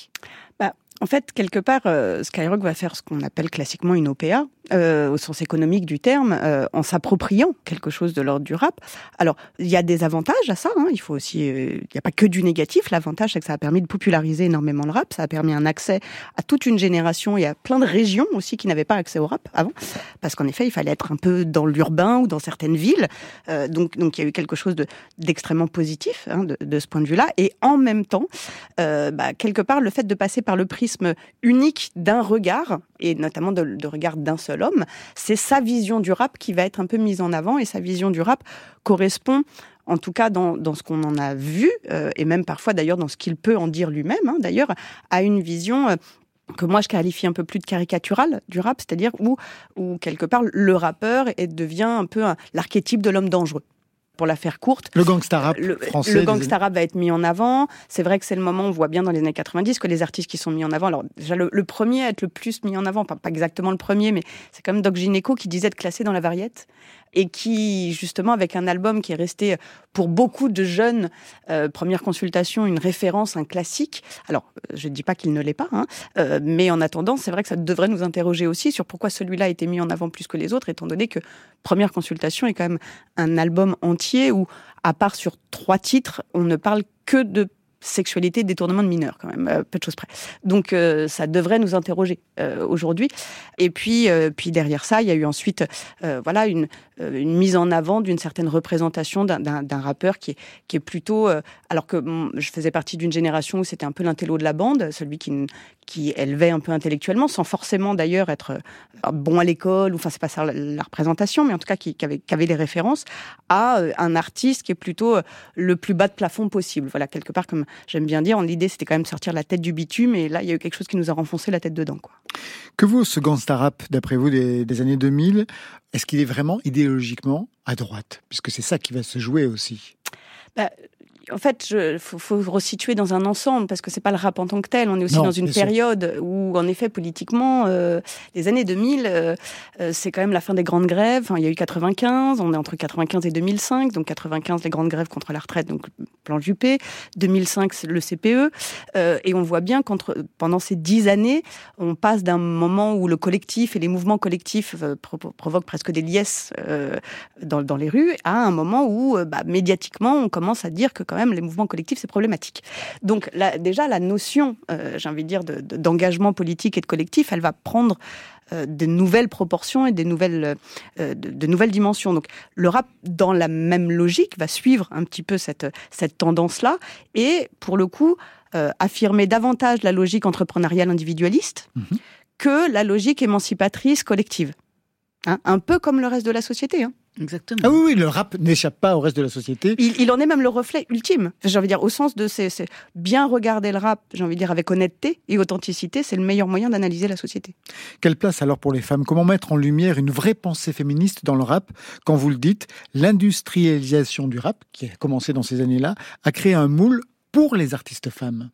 En fait, quelque part, euh, Skyrock va faire ce qu'on appelle classiquement une OPA, euh, au sens économique du terme, euh, en s'appropriant quelque chose de l'ordre du rap. Alors, il y a des avantages à ça. hein. Il faut aussi, il n'y a pas que du négatif. L'avantage, c'est que ça a permis de populariser énormément le rap. Ça a permis un accès à toute une génération et à plein de régions aussi qui n'avaient pas accès au rap avant, parce qu'en effet, il fallait être un peu dans l'urbain ou dans certaines villes. Donc, donc, il y a eu quelque chose de d'extrêmement positif hein, de, ce point de vue-là. Et en même temps, bah, quelque part, le fait de passer par le unique d'un regard, et notamment de, regard d'un seul homme, c'est sa vision du rap qui va être un peu mise en avant, et sa vision du rap correspond en tout cas dans, dans ce qu'on en a vu, euh, et même parfois d'ailleurs dans ce qu'il peut en dire lui-même, hein, d'ailleurs, à une vision... euh, que moi je qualifie un peu plus de caricatural du rap, c'est-à-dire où, où quelque part le rappeur devient un peu l'archétype de l'homme dangereux. Pour la faire courte, Le gangsta rap le, français. le gangsta rap va être mis en avant. C'est vrai que c'est le moment, on voit bien dans les années 90 que les artistes qui sont mis en avant. Alors, déjà, le, le premier à être le plus mis en avant, pas, pas exactement le premier, mais c'est comme Doc Gineco qui disait de classer dans la variette et qui, justement, avec un album qui est resté pour beaucoup de jeunes, euh, première consultation, une référence, un classique. Alors, euh, je ne dis pas qu'il ne l'est pas, hein, euh, mais en attendant, c'est vrai que ça devrait nous interroger aussi sur pourquoi celui-là a été mis en avant plus que les autres, étant donné que première consultation est quand même un album entier où, à part sur trois titres, on ne parle que de sexualité, détournement de mineurs, quand même, euh, peu de choses près. Donc, euh, ça devrait nous interroger euh, aujourd'hui. Et puis, euh, puis derrière ça, il y a eu ensuite, euh, voilà, une, euh, une mise en avant d'une certaine représentation d'un- rappeur qui est, qui est plutôt, alors que je faisais partie d'une génération où c'était un peu l'intello de la bande, celui qui, qui élevait un peu intellectuellement, sans forcément d'ailleurs être bon à l'école, ou enfin c'est pas ça la, la représentation, mais en tout cas qui, qui avait, qui avait des références à un artiste qui est plutôt le plus bas de plafond possible. Voilà, quelque part, comme j'aime bien dire, l'idée c'était quand même sortir la tête du bitume, et là il y a eu quelque chose qui nous a renfoncé la tête dedans. Quoi. Que vaut ce gangsta rap, d'après vous, des, des années 2000 Est-ce qu'il est vraiment idéologiquement à droite? Puisque c'est ça qui va se jouer aussi. Bah, en fait, il faut, faut resituer dans un ensemble parce que c'est pas le rap en tant que tel. On est aussi Non, dans une sûr. période où, en effet, politiquement, euh, les années 2000, euh, euh, c'est quand même la fin des grandes grèves. Enfin, il y a eu 95, on est entre 95 et 2005. Donc 95, les grandes grèves contre la retraite, donc plan Juppé. 2005, c'est le CPE. Euh, et on voit bien qu'entre pendant ces dix années, on passe d'un moment où le collectif et les mouvements collectifs euh, pro- provoquent presque des liesses euh, dans, dans les rues, à un moment où, bah, médiatiquement, on commence à dire que quand même les mouvements collectifs c'est problématique. Donc là, déjà la notion, euh, j'ai envie de dire, de- de- d'engagement politique et de collectif, elle va prendre euh, de nouvelles proportions et des nouvelles, euh, de, de nouvelles dimensions. Donc le rap, dans la même logique, va suivre un petit peu cette, cette tendance-là et pour le coup affirmer davantage la logique entrepreneuriale individualiste que la logique émancipatrice collective. Hein, un peu comme le reste de la société. Hein. Exactement. Ah oui, oui, le rap n'échappe pas au reste de la société. Il, il en est même le reflet ultime. J'ai envie de dire, au sens de c'est c'est bien regarder le rap, j'ai envie de dire avec honnêteté et authenticité, c'est le meilleur moyen d'analyser la société. Quelle place alors pour les femmes? Comment mettre en lumière une vraie pensée féministe dans le rap Quand vous le dites, l'industrialisation du rap, qui a commencé dans ces années-là, a créé un moule pour les artistes femmes?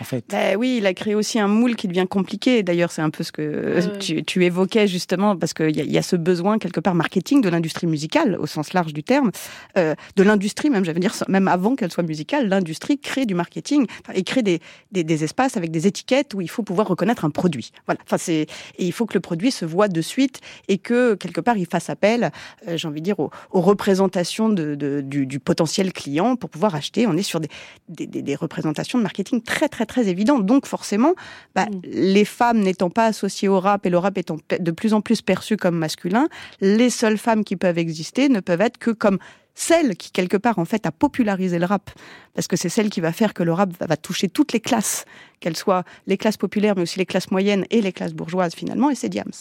En fait. Ben oui, il a créé aussi un moule qui devient compliqué. D'ailleurs, c'est un peu ce que ouais. tu, tu évoquais justement, parce qu'il y, a- il y a ce besoin quelque part marketing de l'industrie musicale, au sens large du terme, euh, de l'industrie même, j'allais dire, même avant qu'elle soit musicale, l'industrie crée du marketing et crée des, des, des espaces avec des étiquettes où il faut pouvoir reconnaître un produit. Voilà. Enfin, c'est et il faut que le produit se voit de suite et que quelque part il fasse appel, euh, j'ai envie de dire, aux, aux représentations de, de- du, du potentiel client pour pouvoir acheter. On est sur des, des, des- des représentations de marketing très très très évidentes. Donc forcément, bah, les femmes n'étant pas associées au rap et le rap étant de plus en plus perçu comme masculin, les seules femmes qui peuvent exister ne peuvent être que comme celle qui quelque part en fait a popularisé le rap parce que c'est celle qui va faire que le rap va, toucher toutes les classes qu'elles soient les classes populaires mais aussi les classes moyennes et les classes bourgeoises finalement et c'est Diams.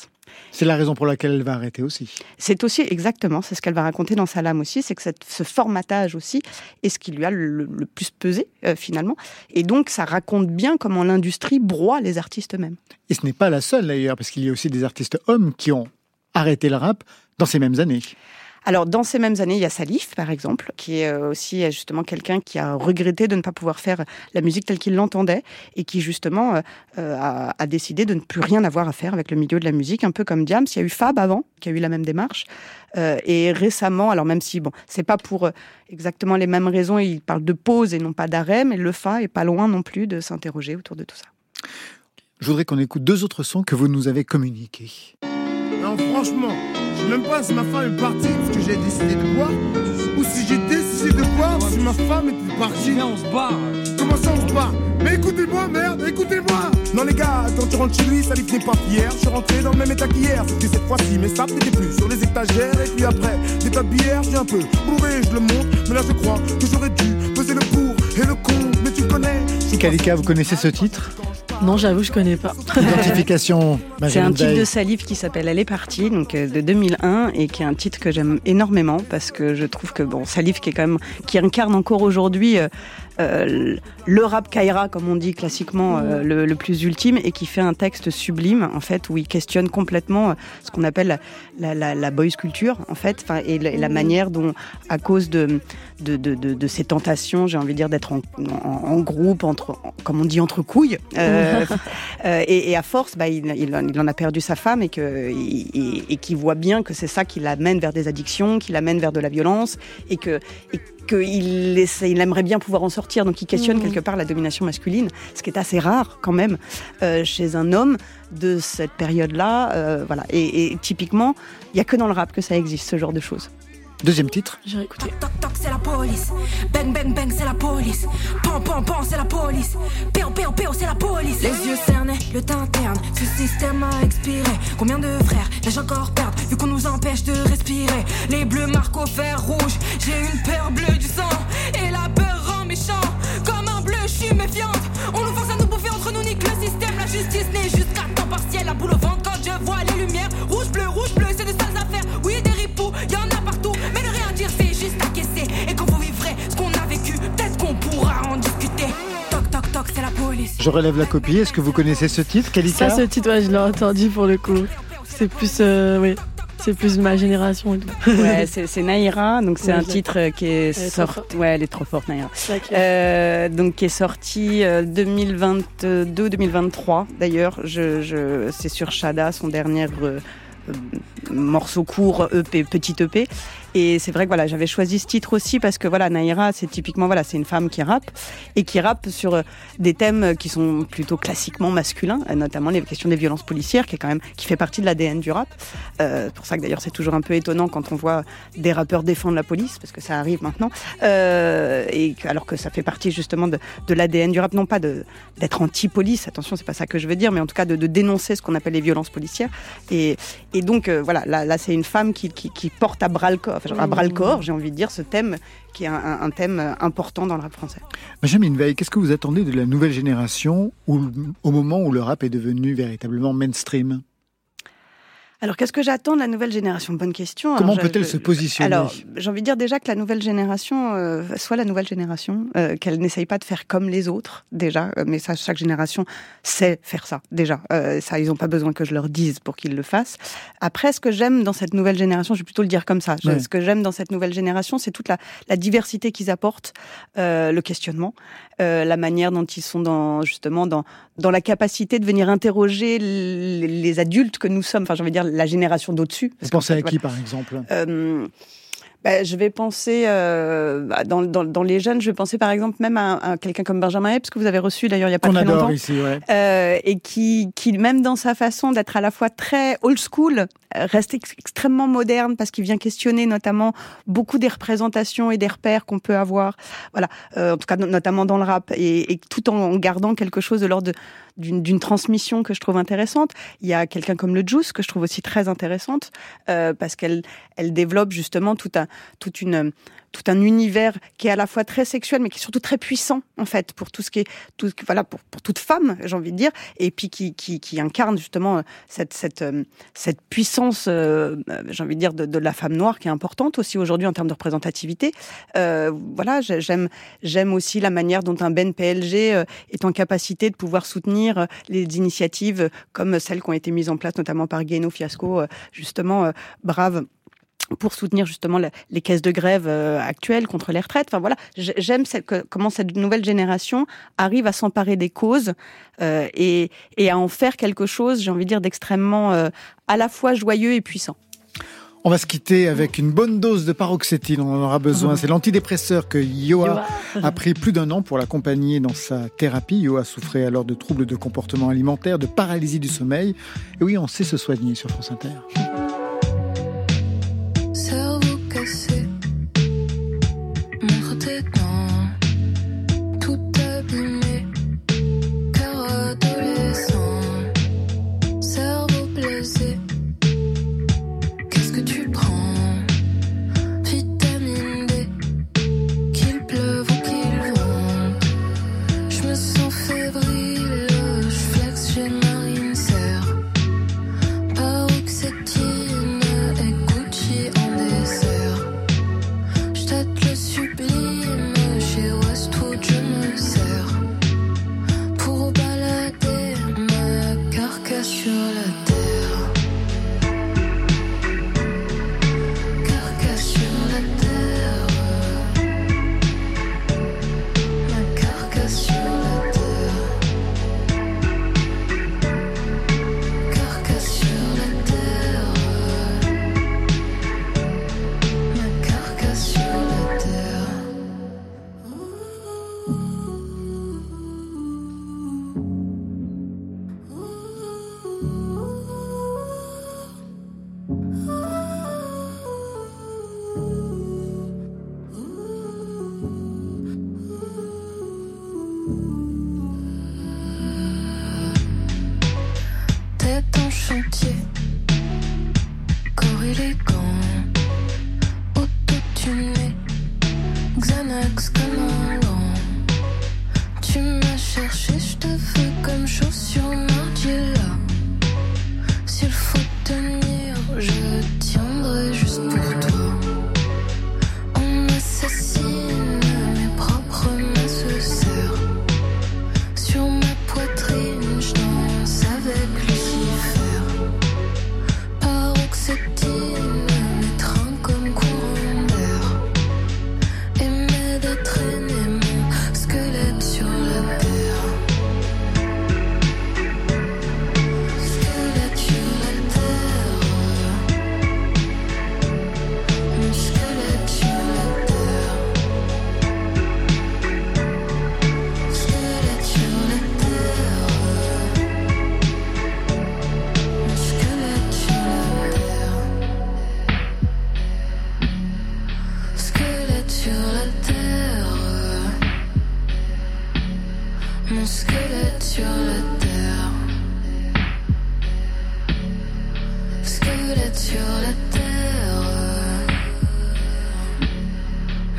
C'est la raison pour laquelle elle va arrêter aussi. C'est aussi exactement, c'est ce qu'elle va raconter dans sa lame aussi, c'est que cette- ce formatage aussi est ce qui lui a le, le plus pesé euh, finalement. Et donc ça raconte bien comment l'industrie broie les artistes eux-mêmes. Et ce n'est pas la seule d'ailleurs, parce qu'il y a aussi des artistes hommes qui ont arrêté le rap dans ces mêmes années. Alors, dans ces mêmes années, il y a Salif, par exemple, qui est euh, aussi euh, justement quelqu'un qui a regretté de ne pas pouvoir faire la musique telle qu'il l'entendait et qui justement euh, euh, a, a décidé de ne plus rien avoir à faire avec le milieu de la musique, un peu comme Diams. Il y a eu Fab avant, qui a eu la même démarche. Euh, et récemment, alors même si bon, c'est pas pour euh, exactement les mêmes raisons, il parle de pause et non pas d'arrêt, mais le Fa est pas loin non plus de s'interroger autour de tout ça. Je voudrais qu'on écoute deux autres sons que vous nous avez communiqués. Non, franchement, même pas si ma femme est partie parce que j'ai décidé de quoi, ou si j'ai décidé de quoi, si ma femme était partie. On se barre. Comment ça on se barre Mais écoutez-moi, merde, écoutez-moi. Non les gars, quand tu rentres chez lui, ça lui n'est pas fier. Je suis rentré dans le même état qu'hier, sauf que cette fois-ci, mes sapes n'étaient plus sur les étagères. Et puis après, des tas de bières, j'ai un peu bourré, je le montre. Mais là, je crois que j'aurais dû peser le pour et le contre. Mais tu connais. Kalika, vous connaissez ce titre Non, j'avoue, je connais pas. Identification. C'est un titre de Salif qui s'appelle Elle est partie, donc euh, de 2001, et qui est un titre que j'aime énormément parce que je trouve que bon, Salif qui est quand même qui incarne encore aujourd'hui euh, le rap Kaira, comme on dit classiquement, euh, le, le plus ultime, et qui fait un texte sublime en fait où il questionne complètement euh, ce qu'on appelle la, la, boys culture en fait, et, la- et la manière dont, à cause de de, de, de, de ces tentations, j'ai envie de dire d'être en, en, en groupe, entre, en- comme on dit entre couilles, euh, et, et à force, bah, il, il, en- a perdu sa femme et que et, et- et qu'il voit bien que c'est ça qui l'amène vers des addictions, qui l'amène vers de la violence, et que et qu'il il aimerait bien pouvoir en sortir. Donc il questionne Mhm. quelque part la domination masculine, ce qui est assez rare quand même euh, chez un homme de cette période-là. euh, voilà. Et, et typiquement, il y a que dans le rap que ça existe ce genre de choses. Deuxième titre. J'ai écouté. Toc toc c'est la police. Bang bang bang c'est la police. Pan pan pan c'est la police. Péo péo péo c'est la police. Les yeux cernés, le teint terne. Ce système a expiré. Combien de frères l'ai-je encore perdre vu qu'on nous empêche de respirer? Les bleus marquent au fer rouge. J'ai une peur bleue du sang et la peur rend méchant. Comme un bleu, je suis méfiante. On nous force à nous bouffer entre nous nique le système. La justice n'est jusqu'à temps partiel. La boule au ventre quand je vois les lumières. Rouge bleu rouge bleu c'est de sales affaires. Oui des pourra en discuter. Toc toc toc c'est la police. Je relève la copie. Est-ce que vous connaissez ce titre, Kalika Ça, ce titre, ouais, je l'ai entendu pour le coup. C'est plus, euh, oui, c'est plus ma génération et tout. Ouais, c'est c'est Naïra, donc c'est Ouais, un titre euh, qui est, sorti. Ouais, elle est trop forte, Naïra. Euh, donc qui est sorti euh, 2022-2023 d'ailleurs. Je, je, c'est sur Shada, son dernier euh, euh, morceau court EP, petit EP. Et c'est vrai que voilà, j'avais choisi ce titre aussi parce que voilà, Naïra, c'est typiquement voilà, c'est une femme qui rappe et qui rappe sur euh, des thèmes qui sont plutôt classiquement masculins, euh, notamment les questions des violences policières, qui est quand même qui fait partie de l'ADN du rap. Euh, pour ça que d'ailleurs c'est toujours un peu étonnant quand on voit des rappeurs défendre la police parce que ça arrive maintenant, euh, et alors que ça fait partie justement de, de l'ADN du rap, non pas de d'être anti-police, attention, c'est pas ça que je veux dire, mais en tout cas de, de dénoncer ce qu'on appelle les violences policières. Et, et donc euh, voilà, là, là c'est une femme qui, qui, qui porte à bras le corps, enfin, à bras le corps, j'ai envie de dire, ce thème qui est un, thème important dans le rap français. Benjamin Veil, qu'est-ce que vous attendez de la nouvelle génération où- au moment où le rap est devenu véritablement mainstream? Alors, qu'est-ce que j'attends de la nouvelle génération? Bonne question. Comment Alors, je- peut-elle se positionner? Alors, j'ai envie de dire déjà que la nouvelle génération euh, soit la nouvelle génération, euh, qu'elle n'essaye pas de faire comme les autres, déjà. euh, mais ça, chaque génération sait faire ça, déjà. Euh, ça, ils n'ont pas besoin que je leur dise pour qu'ils le fassent. Après, ce que j'aime dans cette nouvelle génération, je vais plutôt le dire comme ça. Ouais. Ce que j'aime dans cette nouvelle génération, c'est toute la, la diversité qu'ils apportent, euh, le questionnement, euh, la manière dont ils sont dans justement dans dans la capacité de venir interroger les, adultes que nous sommes. Enfin, j'ai envie de dire la génération d'au-dessus. Vous pensez à qui, par exemple? Euh, bah, je vais penser euh, bah, dans, dans, dans les jeunes, je vais penser par exemple même à, à quelqu'un comme Benjamin Epps que vous avez reçu d'ailleurs il y a pas Qu'on très adore longtemps. ici, ouais. Euh, et qui, qui, même dans sa façon d'être à la fois très old school, euh, reste ex- extrêmement moderne parce qu'il vient questionner notamment beaucoup des représentations et des repères qu'on peut avoir. Voilà, euh, en tout cas no- notamment dans le rap et, et tout en gardant quelque chose de l'ordre de- d'une transmission que je trouve intéressante. Il y a quelqu'un comme le Juice que je trouve aussi très intéressante euh, parce qu'elle elle développe justement tout un toute une tout un univers qui est à la fois très sexuel mais qui est surtout très puissant en fait pour tout ce qui est tout voilà pour, pour toute femme j'ai envie de dire et puis qui, qui, qui incarne justement euh, cette cette euh, cette puissance euh, euh, j'ai envie de dire de, de la femme noire qui est importante aussi aujourd'hui en termes de représentativité. Euh, voilà j'ai- j'aime j'aime aussi la manière dont un Ben PLG est en capacité de pouvoir soutenir les initiatives comme celles qui ont été mises en place notamment par Guéno Fiasco justement brave pour soutenir justement les caisses de grève euh, actuelles contre les retraites. Enfin voilà, j'aime comment cette nouvelle génération arrive à s'emparer des causes euh, et, et à en faire quelque chose, j'ai envie de dire, d'extrêmement euh, à la fois joyeux et puissant. On va se quitter avec une bonne dose de paroxétine, on en aura besoin. C'est l'antidépresseur que Yoa a pris plus d'un an pour l'accompagner dans sa thérapie. Yoa souffrait alors de troubles de comportement alimentaire, de paralysie du sommeil. Et oui, on sait se soigner sur France Inter.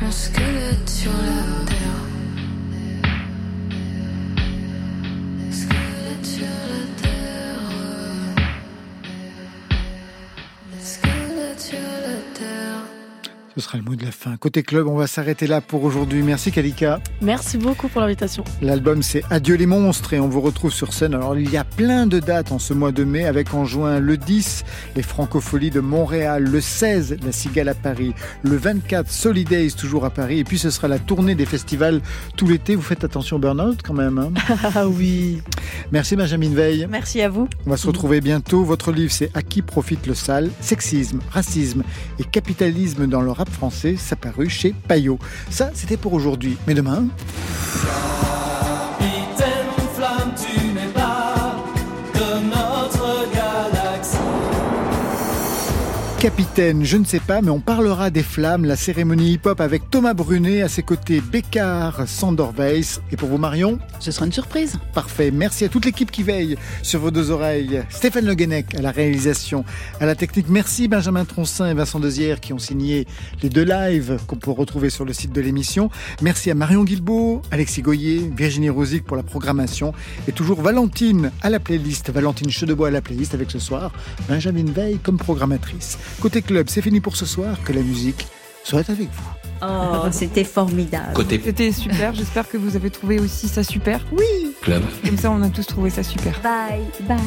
Mon squelette sur la Ce sera le mot de la fin. Côté club, on va s'arrêter là pour aujourd'hui. Merci Kalika. Merci beaucoup pour l'invitation. L'album c'est Adieu les monstres et on vous retrouve sur scène. Alors il y a plein de dates en ce mois de mai avec en juin le 10 les Francopholies de Montréal, le 16 la Cigale à Paris, le 24 Solidays toujours à Paris et puis ce sera la tournée des festivals tout l'été. Vous faites attention au burn-out quand même. hein Ah oui. Merci Benjamin Veil. Merci à vous. On va se retrouver bientôt. Votre livre, c'est À qui profite le sale? Sexisme, racisme et capitalisme dans le français. Ça paru chez Payot. Ça, c'était pour aujourd'hui. Mais demain, capitaine, je ne sais pas, mais on parlera des flammes, la cérémonie hip-hop avec Thomas Brunet, à ses côtés Bécard, Sandor Weiss. Et pour vous, Marion Ce sera une surprise. Parfait. Merci à toute l'équipe qui veille sur vos deux oreilles. Stéphane Le Guenec à la réalisation, à la technique. Merci Benjamin Troncin et Vincent Dezière qui ont signé les deux lives qu'on peut retrouver sur le site de l'émission. Merci à Marion Guilbeault, Alexis Goyer, Virginie Rosic pour la programmation et toujours Valentine à la playlist. Valentine Chedebois à la playlist avec ce soir Benjamin Veil comme programmatrice. Côté club, c'est fini pour ce soir. Que la musique soit avec vous. Oh, c'était formidable. Côté C'était super, j'espère que vous avez trouvé aussi ça super. Oui. club. Comme ça, on a tous trouvé ça super. Bye, bye.